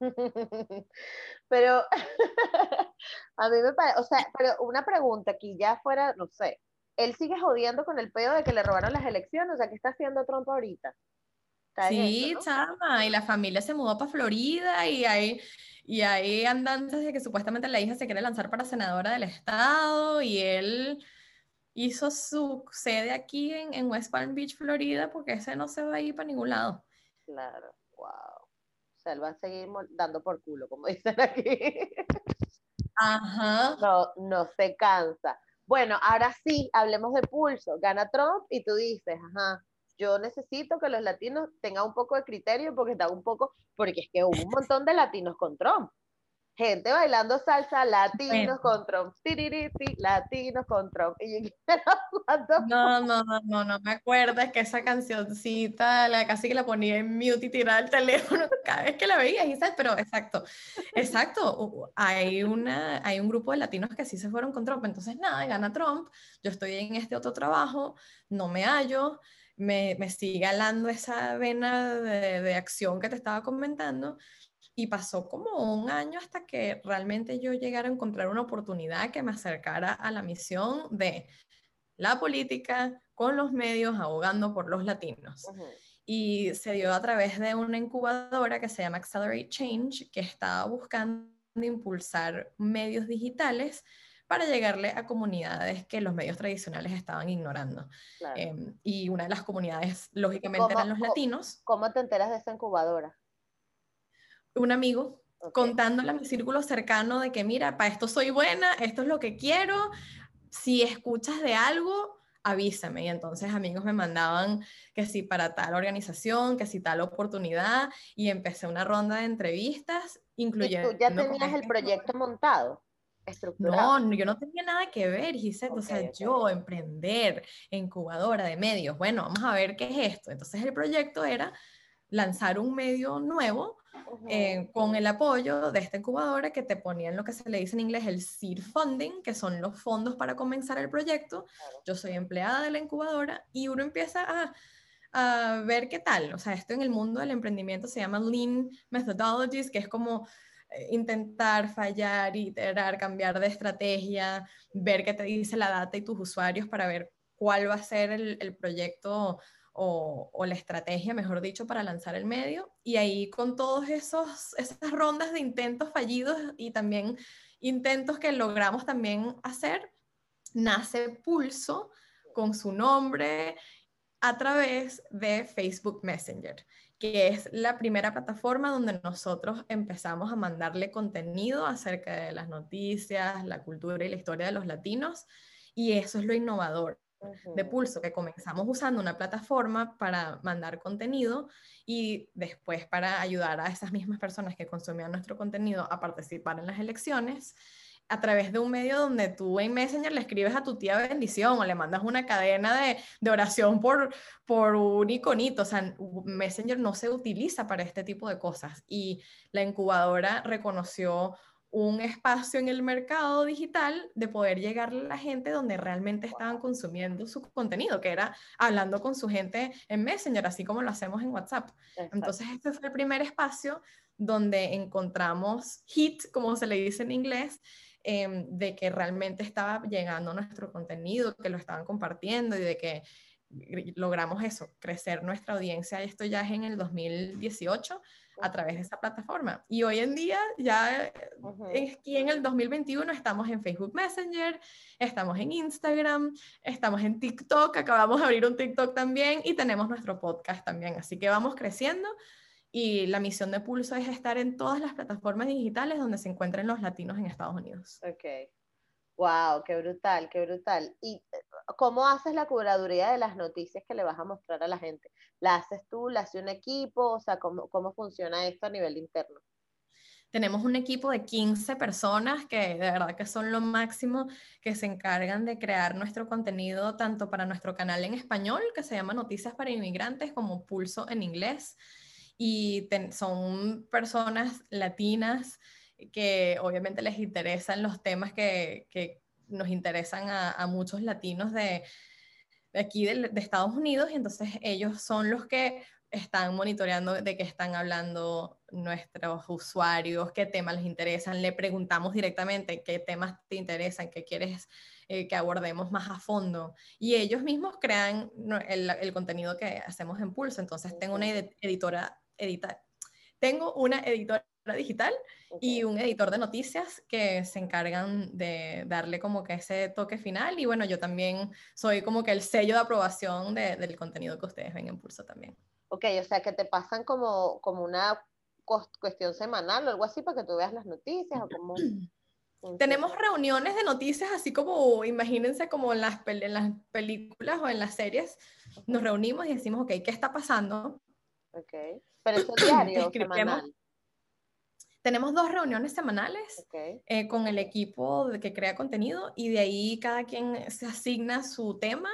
S1: Pero a mí me parece, o sea, pero una pregunta aquí ya fuera, no sé, él sigue jodiendo con el pedo de que le robaron las elecciones, o sea, ¿qué está haciendo Trump ahorita?
S2: Sí, chama, y la familia se mudó para Florida y hay, y hay andantes de que supuestamente la hija se quiere lanzar para senadora del estado y él hizo su sede aquí en, en West Palm Beach, Florida, porque ese no se va a ir para ningún lado.
S1: Claro, wow. O sea, él va a seguir dando por culo, como dicen aquí.
S2: Ajá.
S1: No, no se cansa. Bueno, ahora sí, hablemos de pulso. Gana Trump y tú dices, ajá, yo necesito que los latinos tengan un poco de criterio porque está un poco, porque es que hubo un montón de latinos con Trump. Gente bailando salsa, latinos con Trump, latinos con Trump. Y
S2: no, no, no, no, no me acuerdo, es que esa cancioncita, la casi que la ponía en mute y tiraba el teléfono cada vez que la veía, pero exacto, exacto, hay, una, hay un grupo de latinos que sí se fueron con Trump, entonces nada, gana Trump, yo estoy en este otro trabajo, no me hallo, me, me sigue alando esa vena de, de acción que te estaba comentando, y pasó como un año hasta que realmente yo llegara a encontrar una oportunidad que me acercara a la misión de la política con los medios abogando por los latinos. Y se dio a través de una incubadora que se llama Accelerate Change, que estaba buscando impulsar medios digitales para llegarle a comunidades que los medios tradicionales estaban ignorando. Em, y una de las comunidades, lógicamente, eran los latinos.
S1: ¿Cómo te enteras de esa incubadora?
S2: Un amigo contándole a mi círculo cercano de que, mira, para esto soy buena, esto es lo que quiero, si escuchas de algo, avísame. Y entonces amigos me mandaban que si para tal organización, que si tal oportunidad, y empecé una ronda de entrevistas, incluyendo...
S1: ¿Y tú ya tenías el proyecto montado? Estructurado.
S2: No, yo no tenía nada que ver, Gisette. o sea, yo emprender, incubadora de medios. Bueno, vamos a ver qué es esto. Entonces el proyecto era lanzar un medio nuevo eh, con el apoyo de esta incubadora que te ponían lo que se le dice en inglés el seed funding, que son los fondos para comenzar el proyecto. Yo soy empleada de la incubadora y uno empieza a, a, ver qué tal. O sea, esto en el mundo del emprendimiento se llama Lean Methodologies, que es como eh, intentar fallar, iterar, cambiar de estrategia, ver qué te dice la data y tus usuarios para ver cuál va a ser el, el proyecto o, la estrategia, mejor dicho, para lanzar el medio. Y ahí con todas esas rondas de intentos fallidos y también intentos que logramos también hacer, nace Pulso con su nombre a través de Facebook Messenger, que es la primera plataforma donde nosotros empezamos a mandarle contenido acerca de las noticias, la cultura y la historia de los latinos. Y eso es lo innovador de Pulso, que comenzamos usando una plataforma para mandar contenido y después para ayudar a esas mismas personas que consumían nuestro contenido a participar en las elecciones a través de un medio donde tú en Messenger le escribes a tu tía bendición o le mandas una cadena de, de oración por, por un iconito. O sea, Messenger no se utiliza para este tipo de cosas. Y la incubadora reconoció un espacio en el mercado digital de poder llegar a la gente donde realmente estaban consumiendo su contenido, que era hablando con su gente en Messenger, así como lo hacemos en WhatsApp. Entonces, este fue el primer espacio donde encontramos hit, como se le dice en inglés, em, de que realmente estaba llegando nuestro contenido, que lo estaban compartiendo y de que logramos eso, crecer nuestra audiencia. Esto ya es en el 2018 a través de esa plataforma. Y hoy en día, ya aquí en el 2021, estamos en Facebook Messenger, estamos en Instagram, estamos en TikTok, acabamos de abrir un TikTok también y tenemos nuestro podcast también. Así que vamos creciendo y la misión de Pulso es estar en todas las plataformas digitales donde se encuentren los latinos en Estados Unidos.
S1: Ok. Wow, qué brutal, qué brutal. ¿Y eh, cómo haces la curaduría de las noticias que le vas a mostrar a la gente? ¿La haces tú? ¿La hace un equipo? O sea, ¿cómo, cómo funciona esto a nivel interno?
S2: Tenemos un equipo de 15 personas que de verdad que son lo máximo, que se encargan de crear nuestro contenido tanto para nuestro canal en español, que se llama Noticias para Inmigrantes, como Pulso en inglés. Y son personas latinas que obviamente les interesan los temas que, que nos interesan a, a muchos latinos de, de aquí de, de, Estados Unidos y entonces ellos son los que están monitoreando de qué están hablando nuestros usuarios, qué temas les interesan, le preguntamos directamente qué temas te interesan, qué quieres eh, que abordemos más a fondo. Y ellos mismos crean el, el, contenido que hacemos en Pulso. Entonces tengo una editora, edita, tengo una editora digital y un editor de noticias que se encargan de darle como que ese toque final. Y bueno, yo también soy como que el sello de aprobación de, del contenido que ustedes ven en Pulso también.
S1: Ok, o sea que te pasan como, como una cuestión semanal o algo así para que tú veas las noticias o como...
S2: Tenemos reuniones de noticias así como, imagínense como en las, en las películas o en las series, nos reunimos y decimos, ok, ¿qué está pasando?
S1: Ok, pero es diario, semanal
S2: tenemos dos reuniones semanales eh, con el equipo de que crea contenido y de ahí cada quien se asigna su tema.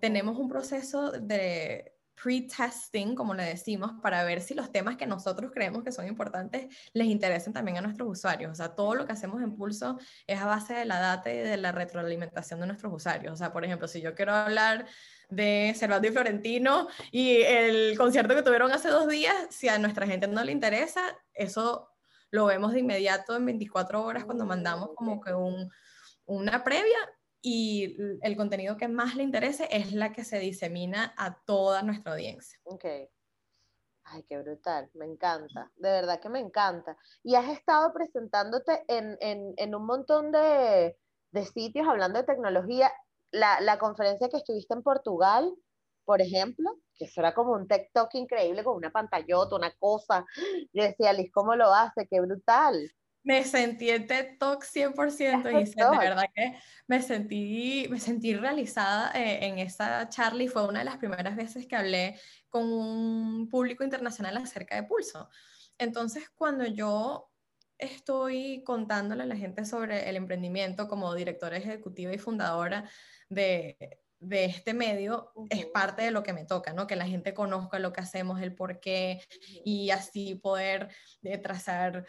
S2: Tenemos un proceso de pre-testing, como le decimos, para ver si los temas que nosotros creemos que son importantes les interesan también a nuestros usuarios. O sea, todo lo que hacemos en Pulso es a base de la data y de la retroalimentación de nuestros usuarios. O sea, por ejemplo, si yo quiero hablar de Cervantes y Florentino y el concierto que tuvieron hace dos días, si a nuestra gente no le interesa, eso lo vemos de inmediato en 24 horas cuando mandamos como que un, una previa y el contenido que más le interese es la que se disemina a toda nuestra audiencia.
S1: Ok. Ay, qué brutal, me encanta, de verdad que me encanta. Y has estado presentándote en, en, en un montón de, de, sitios hablando de tecnología. La, la, conferencia que estuviste en Portugal, por ejemplo, que eso era como un TikTok increíble con una pantallota, una cosa. Yo decía, Liz, ¿cómo lo hace? Qué brutal.
S2: Me sentí en TED Talk 100% y de verdad que me sentí, me sentí realizada eh, en esa charla y fue una de las primeras veces que hablé con un público internacional acerca de pulso. Entonces, cuando yo estoy contándole a la gente sobre el emprendimiento como directora ejecutiva y fundadora de, de este medio es parte de lo que me toca, ¿no? Que la gente conozca lo que hacemos, el por qué y así poder eh, trazar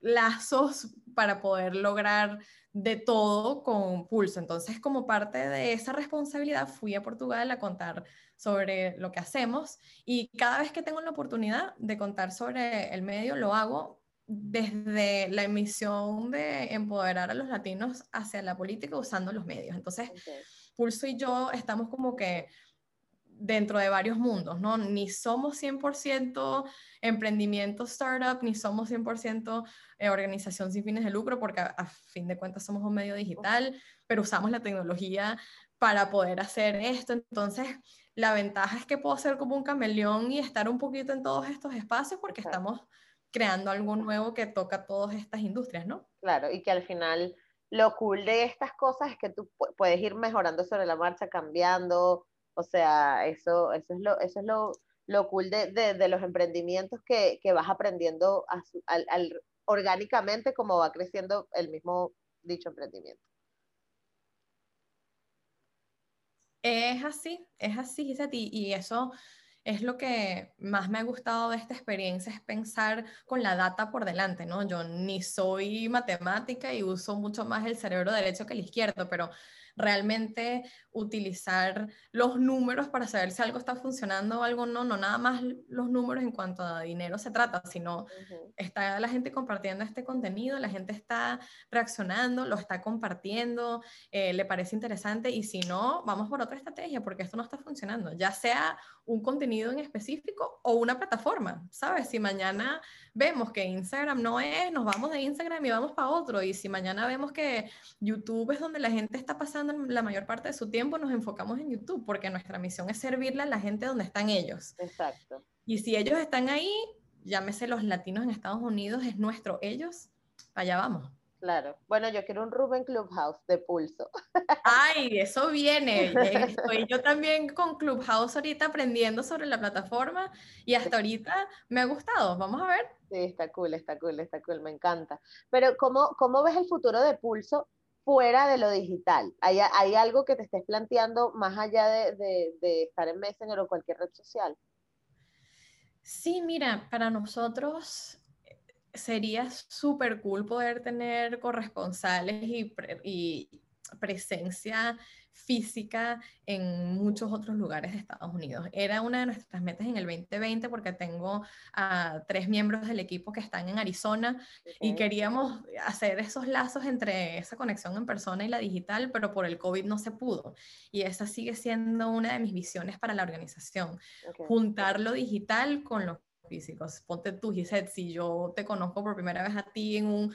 S2: lazos para poder lograr de todo con Pulso. Entonces, como parte de esa responsabilidad, fui a Portugal a contar sobre lo que hacemos y cada vez que tengo la oportunidad de contar sobre el medio, lo hago desde la emisión de empoderar a los latinos hacia la política usando los medios. Entonces, Pulso y yo estamos como que dentro de varios mundos, ¿no? Ni somos 100% emprendimiento startup, ni somos 100% eh, organización sin fines de lucro, porque a, fin de cuentas somos un medio digital, pero usamos la tecnología para poder hacer esto. Entonces, la ventaja es que puedo ser como un cameleón y estar un poquito en todos estos espacios porque estamos creando algo nuevo que toca todas estas industrias, ¿no?
S1: Claro, y que al final lo cool de estas cosas es que tú puedes ir mejorando sobre la marcha, cambiando, o sea, eso, eso es lo, eso es lo, lo cool de, de, los emprendimientos que, que vas aprendiendo al, orgánicamente como va creciendo el mismo dicho emprendimiento.
S2: Es así, es así, ti y eso es lo que más me ha gustado de esta experiencia, es pensar con la data por delante, ¿no? Yo ni soy matemática y uso mucho más el cerebro derecho que el izquierdo, pero realmente utilizar los números para saber si algo está funcionando o algo no, no nada más los números en cuanto a dinero se trata, sino está la gente compartiendo este contenido, la gente está reaccionando, lo está compartiendo, eh, le parece interesante y si no, vamos por otra estrategia porque esto no está funcionando, ya sea un contenido en específico o una plataforma, ¿sabes? Si mañana vemos que Instagram no es, nos vamos de Instagram y vamos para otro y si mañana vemos que YouTube es donde la gente está pasando la mayor parte de su tiempo, nos enfocamos en YouTube, porque nuestra misión es servirle a la gente donde están ellos.
S1: Exacto.
S2: Y si ellos están ahí, llámese los latinos en Estados Unidos, es nuestro ellos, allá vamos.
S1: Claro. Bueno, yo quiero un Ruben Clubhouse de pulso.
S2: Ay, eso viene. Estoy yo también con Clubhouse ahorita aprendiendo sobre la plataforma y hasta ahorita me ha gustado. Vamos a ver.
S1: Sí, está cool, está cool, está cool, me encanta. Pero ¿cómo, cómo ves el futuro de pulso fuera de lo digital? ¿Hay, hay algo que te estés planteando más allá de, de, estar en Messenger o cualquier red social?
S2: Sí, mira, para nosotros eh, sería súper cool poder tener corresponsales y, y presencia física en muchos otros lugares de Estados Unidos. Era una de nuestras metas en el 2020 porque tengo a tres miembros del equipo que están en Arizona y queríamos hacer esos lazos entre esa conexión en persona y la digital, pero por el COVID no se pudo. Y esa sigue siendo una de mis visiones para la organización, juntar lo digital con lo físico. Ponte tú, Gisette, si yo te conozco por primera vez a ti en un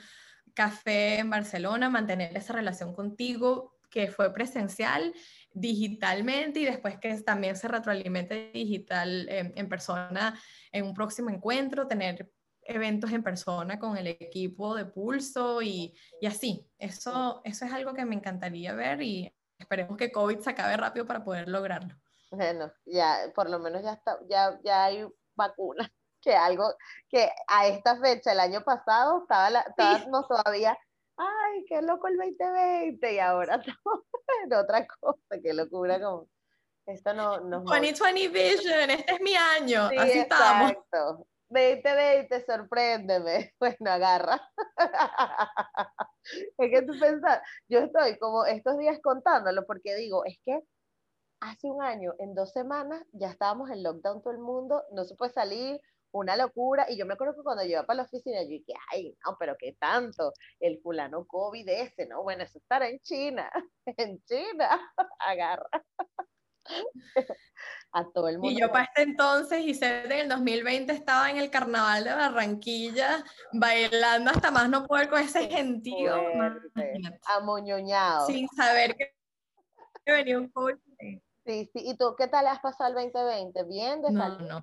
S2: café en Barcelona, mantener esa relación contigo, que fue presencial digitalmente y después que también se retroalimente digital en persona en un próximo encuentro, tener eventos en persona con el equipo de Pulso y, y, así. Eso, eso es algo que me encantaría ver y esperemos que COVID se acabe rápido para poder lograrlo.
S1: Bueno, ya, por lo menos ya, está, ya, ya hay vacuna. Que algo que a esta fecha, el año pasado, estaba la, estábamos todavía, ay, qué loco el 2020, y ahora estamos en otra cosa, qué locura como... Esto no, no
S2: 2020 Vision, este es mi año,
S1: sí,
S2: así
S1: exacto. estamos. 2020, sorpréndeme. Bueno, agarra. es que tú pensás, yo estoy como estos días contándolo porque digo, es que hace un año, en dos semanas, ya estábamos en lockdown todo el mundo, no se puede salir, una locura. Y yo me acuerdo que cuando yo iba para la oficina, yo dije, ay, no, pero qué tanto, el fulano COVID ese, ¿no? Bueno, eso estará en China, en China, agarra. a todo el mundo.
S2: Y yo para este entonces, y sé en el 2020 estaba en el carnaval de Barranquilla, bailando hasta más no poder con ese gentío.
S1: Amoñoñado.
S2: Sin saber que, venía un COVID.
S1: Sí, sí. ¿Y tú qué tal has pasado el 2020? ¿Bien? ¿De
S2: no, no.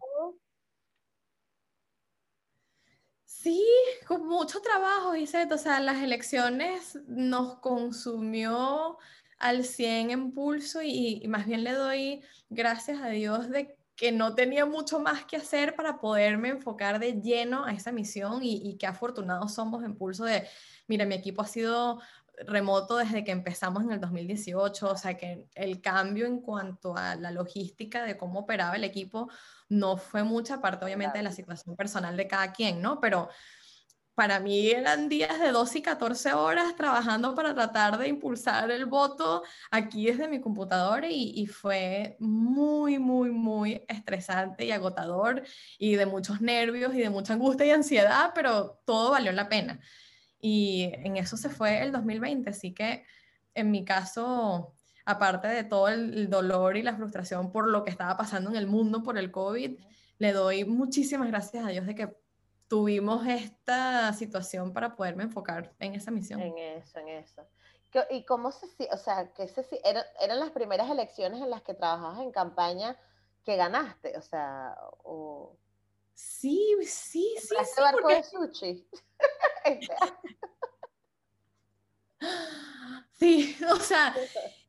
S2: Sí, con mucho trabajo, Iset. O sea, las elecciones nos consumió al 100 en pulso y, más bien le doy gracias a Dios de que no tenía mucho más que hacer para poderme enfocar de lleno a esa misión y, y qué afortunados somos en pulso de, mira, mi equipo ha sido remoto desde que empezamos en el 2018, o sea que el cambio en cuanto a la logística de cómo operaba el equipo no fue mucha parte obviamente de la situación personal de cada quien, ¿no? Pero para mí eran días de 12 y 14 horas trabajando para tratar de impulsar el voto aquí desde mi computadora y, y, fue muy, muy, muy estresante y agotador y de muchos nervios y de mucha angustia y ansiedad, pero todo valió la pena. Y en eso se fue el 2020, así que en mi caso, aparte de todo el dolor y la frustración por lo que estaba pasando en el mundo por el COVID, le doy muchísimas gracias a Dios de que tuvimos esta situación para poderme enfocar en esa misión.
S1: En eso, en eso. ¿Y cómo se, o sea, que se, eran, eran las primeras elecciones en las que trabajabas en campaña que ganaste? O sea, o...
S2: Sí, sí, sí. sí
S1: barco de sushi?
S2: sí, o sea,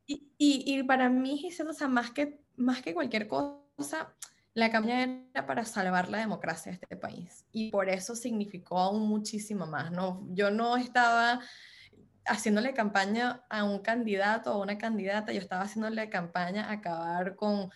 S2: y, y, y para mí, o sea, más que, más que cualquier cosa, la campaña era para salvar la democracia de este país y por eso significó aún muchísimo más. ¿no? Yo no estaba haciéndole campaña a un candidato o una candidata, yo estaba haciéndole campaña a acabar con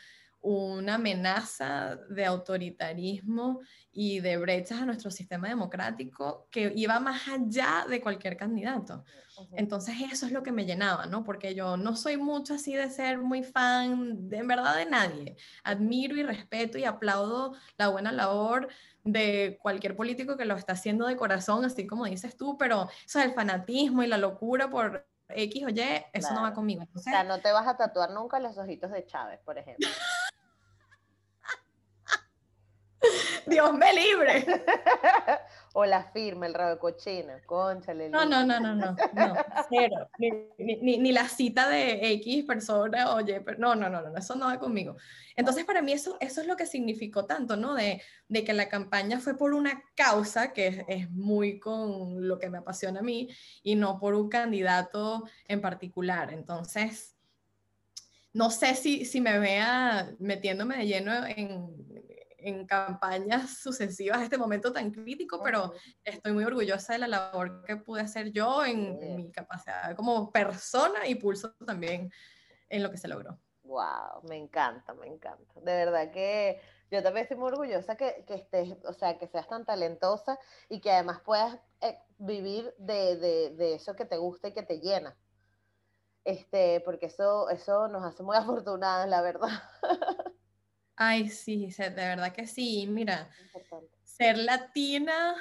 S2: una amenaza de autoritarismo y de brechas a nuestro sistema democrático que iba más allá de cualquier candidato. Entonces eso es lo que me llenaba, ¿no? Porque yo no soy mucho así de ser muy fan, de, en verdad, de nadie. Admiro y respeto y aplaudo la buena labor de cualquier político que lo está haciendo de corazón, así como dices tú, pero eso el fanatismo y la locura por X o Y, eso no va conmigo.
S1: o sea, no te vas a tatuar nunca los ojitos de Chávez, por ejemplo.
S2: Dios me libre.
S1: o la firma, el rabo de cochina, conchale.
S2: No, no, no, no, no, no, cero. Ni, ni, la cita de X persona, oye, pero no, no, no, no, eso no va conmigo. Entonces, para mí eso, eso es lo que significó tanto, ¿no? De, de que la campaña fue por una causa que es, es, muy con lo que me apasiona a mí y no por un candidato en particular. Entonces, no sé si, si me vea metiéndome de lleno en, en campañas sucesivas este momento tan crítico, pero estoy muy orgullosa de la labor que pude hacer yo en, mi capacidad como persona y pulso también en lo que se logró.
S1: Wow, me encanta, me encanta. De verdad que yo también estoy muy orgullosa que, que estés, o sea, que seas tan talentosa y que además puedas eh, vivir de, de, de, eso que te gusta y que te llena. Este, porque eso, eso nos hace muy afortunadas, la verdad.
S2: Ay, sí, de verdad que sí. Mira, ser latina,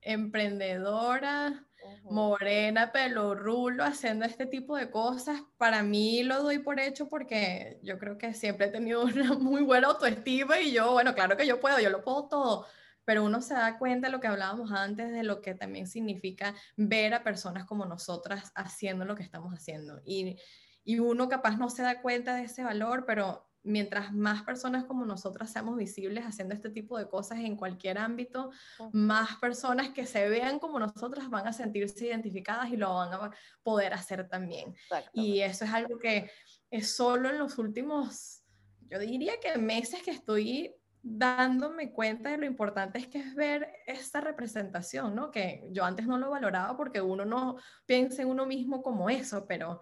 S2: emprendedora, morena, pelo rulo, haciendo este tipo de cosas, para mí lo doy por hecho porque yo creo que siempre he tenido una muy buena autoestima y yo, bueno, claro que yo puedo, yo lo puedo todo, pero uno se da cuenta de lo que hablábamos antes, de lo que también significa ver a personas como nosotras haciendo lo que estamos haciendo. Y, y uno capaz no se da cuenta de ese valor, pero mientras más personas como nosotras seamos visibles haciendo este tipo de cosas en cualquier ámbito, más personas que se vean como nosotras van a sentirse identificadas y lo van a poder hacer también. Y eso es algo que es solo en los últimos, yo diría que meses que estoy dándome cuenta de lo importante es que es ver esta representación, ¿no? Que yo antes no lo valoraba porque uno no piensa en uno mismo como eso, pero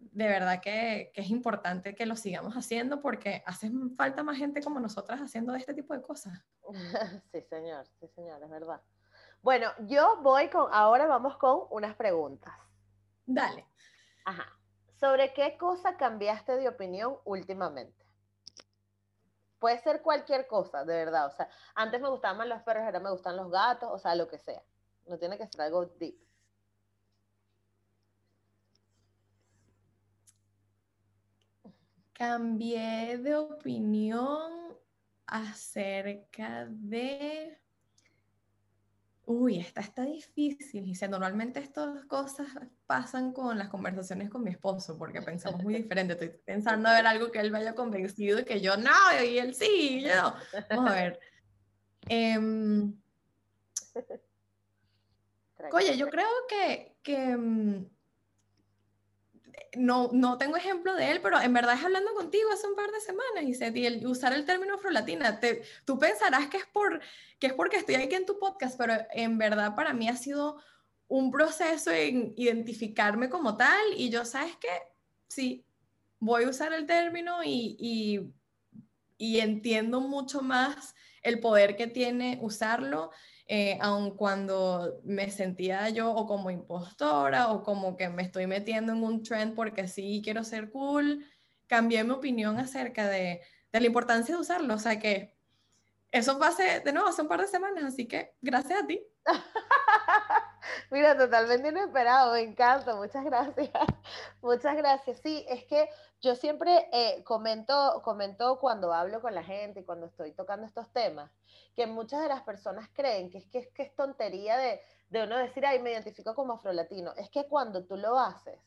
S2: de verdad que, que, es importante que lo sigamos haciendo porque hace falta más gente como nosotras haciendo este tipo de cosas.
S1: Sí, señor, sí, señor, es verdad. Bueno, yo voy con, ahora vamos con unas preguntas.
S2: Dale.
S1: Ajá. ¿Sobre qué cosa cambiaste de opinión últimamente? Puede ser cualquier cosa, de verdad. O sea, antes me gustaban los perros, ahora me gustan los gatos, o sea, lo que sea. No tiene que ser algo deep.
S2: Cambié de opinión acerca de... Uy, esta está difícil. Dice, normalmente estas cosas pasan con las conversaciones con mi esposo, porque pensamos muy diferente. Estoy pensando a ver algo que él vaya convencido y que yo no, y él sí, yo no. Vamos a ver. Em, oye, yo creo que, que mm, no, no tengo ejemplo de él, pero en verdad es hablando contigo hace un par de semanas y, el, usar el término afrolatina, te, tú pensarás que es, por, que es porque estoy aquí en tu podcast, pero en verdad para mí ha sido un proceso en identificarme como tal y yo, ¿sabes qué? Sí, voy a usar el término y, y, y entiendo mucho más el poder que tiene usarlo eh, aun cuando me sentía yo o como impostora o como que me estoy metiendo en un trend porque sí quiero ser cool, cambié mi opinión acerca de, de la importancia de usarlo. O sea que eso fue hace, de nuevo, hace un par de semanas, así que gracias a ti.
S1: Mira, totalmente inesperado, me encanta, muchas gracias. Muchas gracias. Sí, es que yo siempre eh, comento, comento cuando hablo con la gente y cuando estoy tocando estos temas, que muchas de las personas creen que es que es, que es tontería de, de uno decir, ay, me identifico como afrolatino. Es que cuando tú lo haces,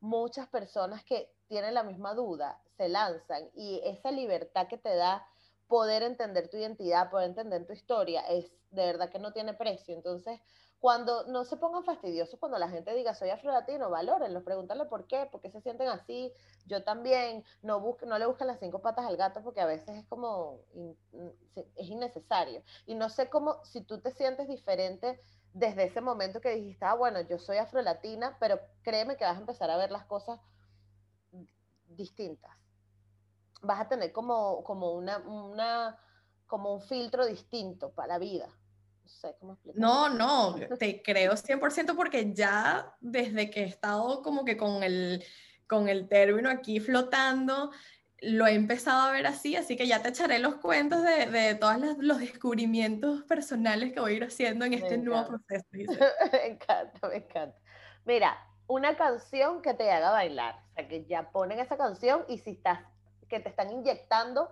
S1: muchas personas que tienen la misma duda se lanzan y esa libertad que te da poder entender tu identidad, poder entender tu historia, es de verdad que no tiene precio. Entonces, cuando no se pongan fastidiosos, cuando la gente diga soy afrolatino, valórenlo, pregúntale por qué, por qué se sienten así. Yo también, no, busque, no le busquen las cinco patas al gato porque a veces es como, es innecesario. Y no sé cómo, si tú te sientes diferente desde ese momento que dijiste, ah, bueno, yo soy afrolatina, pero créeme que vas a empezar a ver las cosas distintas. Vas a tener como, como, una, una, como un filtro distinto para la vida.
S2: No No, te creo 100% porque ya desde que he estado como que con el, con el término aquí flotando, lo he empezado a ver así, así que ya te echaré los cuentos de, de todos los, descubrimientos personales que voy a ir haciendo en este nuevo proceso.
S1: me encanta, me encanta. Mira, una canción que te haga bailar, o sea, que ya ponen esa canción y si estás, que te están inyectando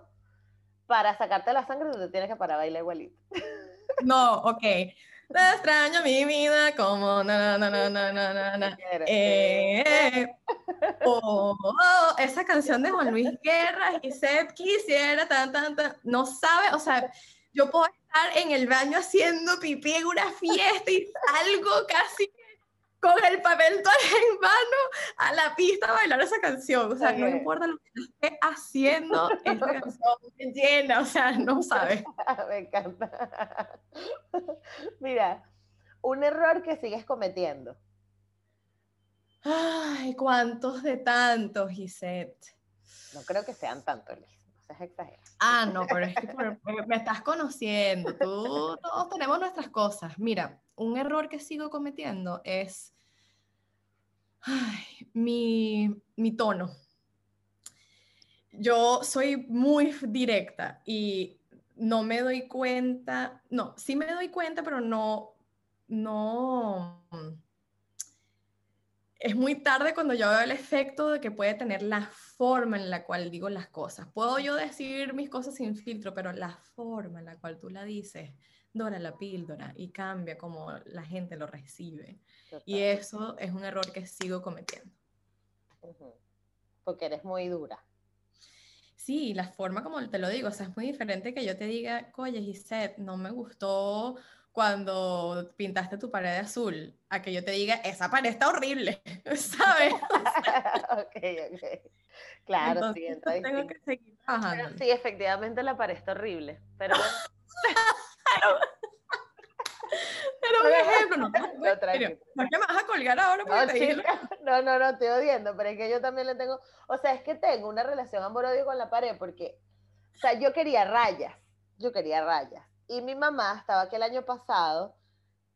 S1: para sacarte la sangre, tú te tienes que parar a bailar igualito.
S2: No, ok. Te extraño mi vida como na na na na na na na. Eh, oh, oh, esa canción de Juan Luis Guerra y Seth quisiera tan tan tan no sabe, o sea, yo puedo estar en el baño haciendo pipí en una fiesta y algo casi con el papel todo en mano a la pista a bailar esa canción. O sea, no importa lo que esté haciendo, esa canción me llena, o sea, no sabes.
S1: me encanta. Mira, un error que sigues cometiendo.
S2: Ay, cuántos de tantos, Gisette.
S1: No creo que sean tantos, Liz. No seas.
S2: Ah, no, pero es que me estás conociendo. Tú, todos tenemos nuestras cosas. Mira, un error que sigo cometiendo es mi tono. Yo soy muy directa y no me doy cuenta, no, sí me doy cuenta, pero no, no, es muy tarde cuando yo veo el efecto de que puede tener la forma en la cual digo las cosas. Puedo yo decir mis cosas sin filtro, pero la forma en la cual tú la dices, dora la píldora y cambia como la gente lo recibe. Y eso es un error que sigo cometiendo.
S1: Porque eres muy dura.
S2: Sí, la forma como te lo digo, o sea, es muy diferente que yo te diga, oye, Gisette, no me gustó cuando pintaste tu pared de azul, a que yo te diga, esa pared está horrible, ¿sabes?
S1: ok, ok. Claro, sí, entonces
S2: tengo que seguir trabajando.
S1: sí, efectivamente la pared está horrible, pero
S2: un ejemplo, no, no, ¿por qué me vas a colgar ahora?
S1: No, no, no, no, estoy odiando, pero es que yo también le tengo, o sea, es que tengo una relación amor-odio con la pared porque, o sea, yo quería rayas, yo quería rayas, y mi mamá estaba aquí el año pasado,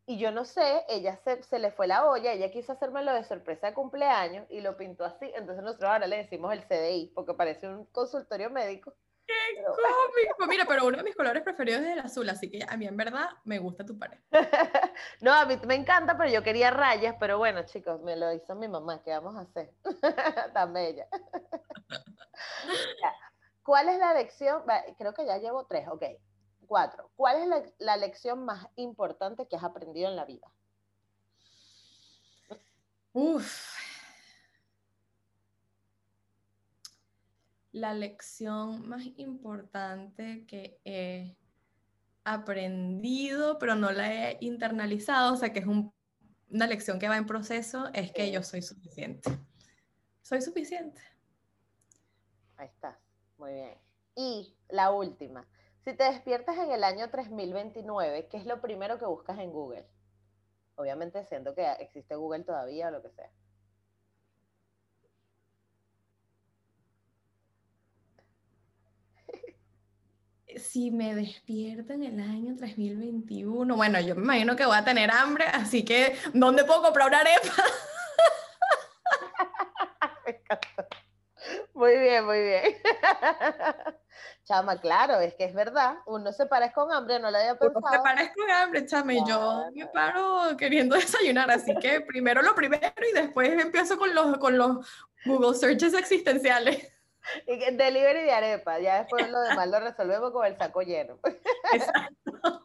S1: y yo no sé, ella se, se, le fue la olla, ella quiso hacérmelo de sorpresa de cumpleaños y lo pintó así, entonces nosotros ahora le decimos el CDI, porque parece un consultorio médico.
S2: Mira, pero uno de mis colores preferidos es el azul, así que a mí en verdad me gusta tu pared.
S1: no, a mí me encanta, pero yo quería rayas, pero bueno, chicos, me lo hizo mi mamá, ¿qué vamos a hacer? Tan bella. ¿Cuál es la lección? Creo que ya llevo tres, ok. Cuatro. ¿Cuál es la, la lección más importante que has aprendido en la vida?
S2: Uf, la lección más importante que he aprendido, pero no la he internalizado, o sea que es una lección que va en proceso, es que yo soy suficiente. Soy suficiente.
S1: Ahí está, muy bien. Y la última, si te despiertas en el año 3029, ¿qué es lo primero que buscas en Google? Obviamente siento que existe Google todavía o lo que sea.
S2: Si me despierto en el año 3021, bueno, yo me imagino que voy a tener hambre, así que ¿dónde puedo comprar una arepa?
S1: Muy bien, muy bien. Chama, claro, es que es verdad, uno se parece con hambre, no lo había pensado. Uno
S2: se parece con hambre, chama, y yo me paro queriendo desayunar, así que primero lo primero y después empiezo con los, con los Google searches existenciales.
S1: Y delivery de arepa, ya después lo demás lo resolvemos con el saco lleno. Exacto.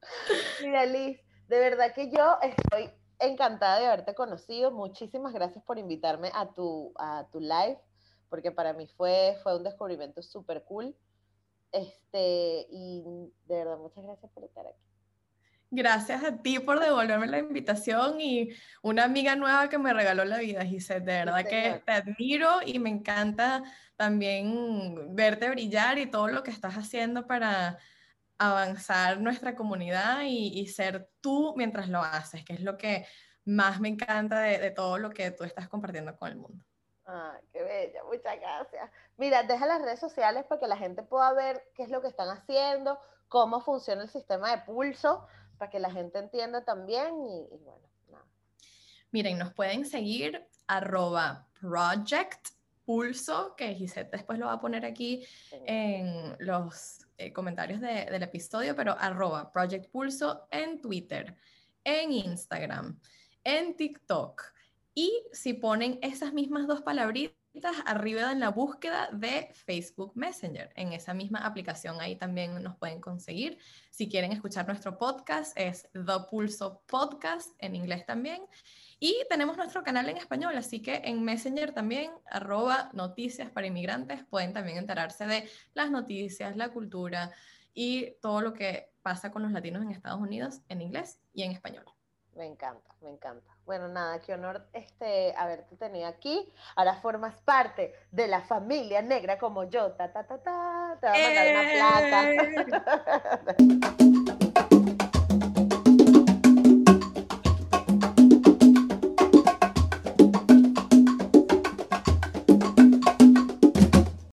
S1: Mira, Liz, de verdad que yo estoy encantada de haberte conocido. Muchísimas gracias por invitarme a tu, a tu live, porque para mí fue, fue un descubrimiento súper cool. Este, y de verdad, muchas gracias por estar aquí.
S2: Gracias a ti por devolverme la invitación y una amiga nueva que me regaló la vida, Giselle. De verdad que te admiro y me encanta también verte brillar y todo lo que estás haciendo para avanzar nuestra comunidad y, ser tú mientras lo haces, que es lo que más me encanta de, de todo lo que tú estás compartiendo con el mundo.
S1: Ah, qué bella, muchas gracias. Mira, deja las redes sociales para que la gente pueda ver qué es lo que están haciendo, cómo funciona el sistema de pulso, para que la gente entienda también y, bueno, nada.
S2: Miren, nos pueden seguir arroba project pulso, que Gisette después lo va a poner aquí en los eh, comentarios del episodio, pero arroba project pulso en Twitter, en Instagram, en TikTok. Y si ponen esas mismas dos palabritas, arriba en la búsqueda de Facebook Messenger. En esa misma aplicación ahí también nos pueden conseguir. Si quieren escuchar nuestro podcast es The Pulso Podcast en inglés también. Y tenemos nuestro canal en español, así que en Messenger también, arroba noticias para inmigrantes, pueden también enterarse de las noticias, la cultura y todo lo que pasa con los latinos en Estados Unidos en inglés y en español.
S1: Me encanta, me encanta. Bueno, nada, qué honor este, haberte tenido aquí. Ahora formas parte de la familia negra como yo. Ta, ta, ta, ta. Te voy a mandar una placa.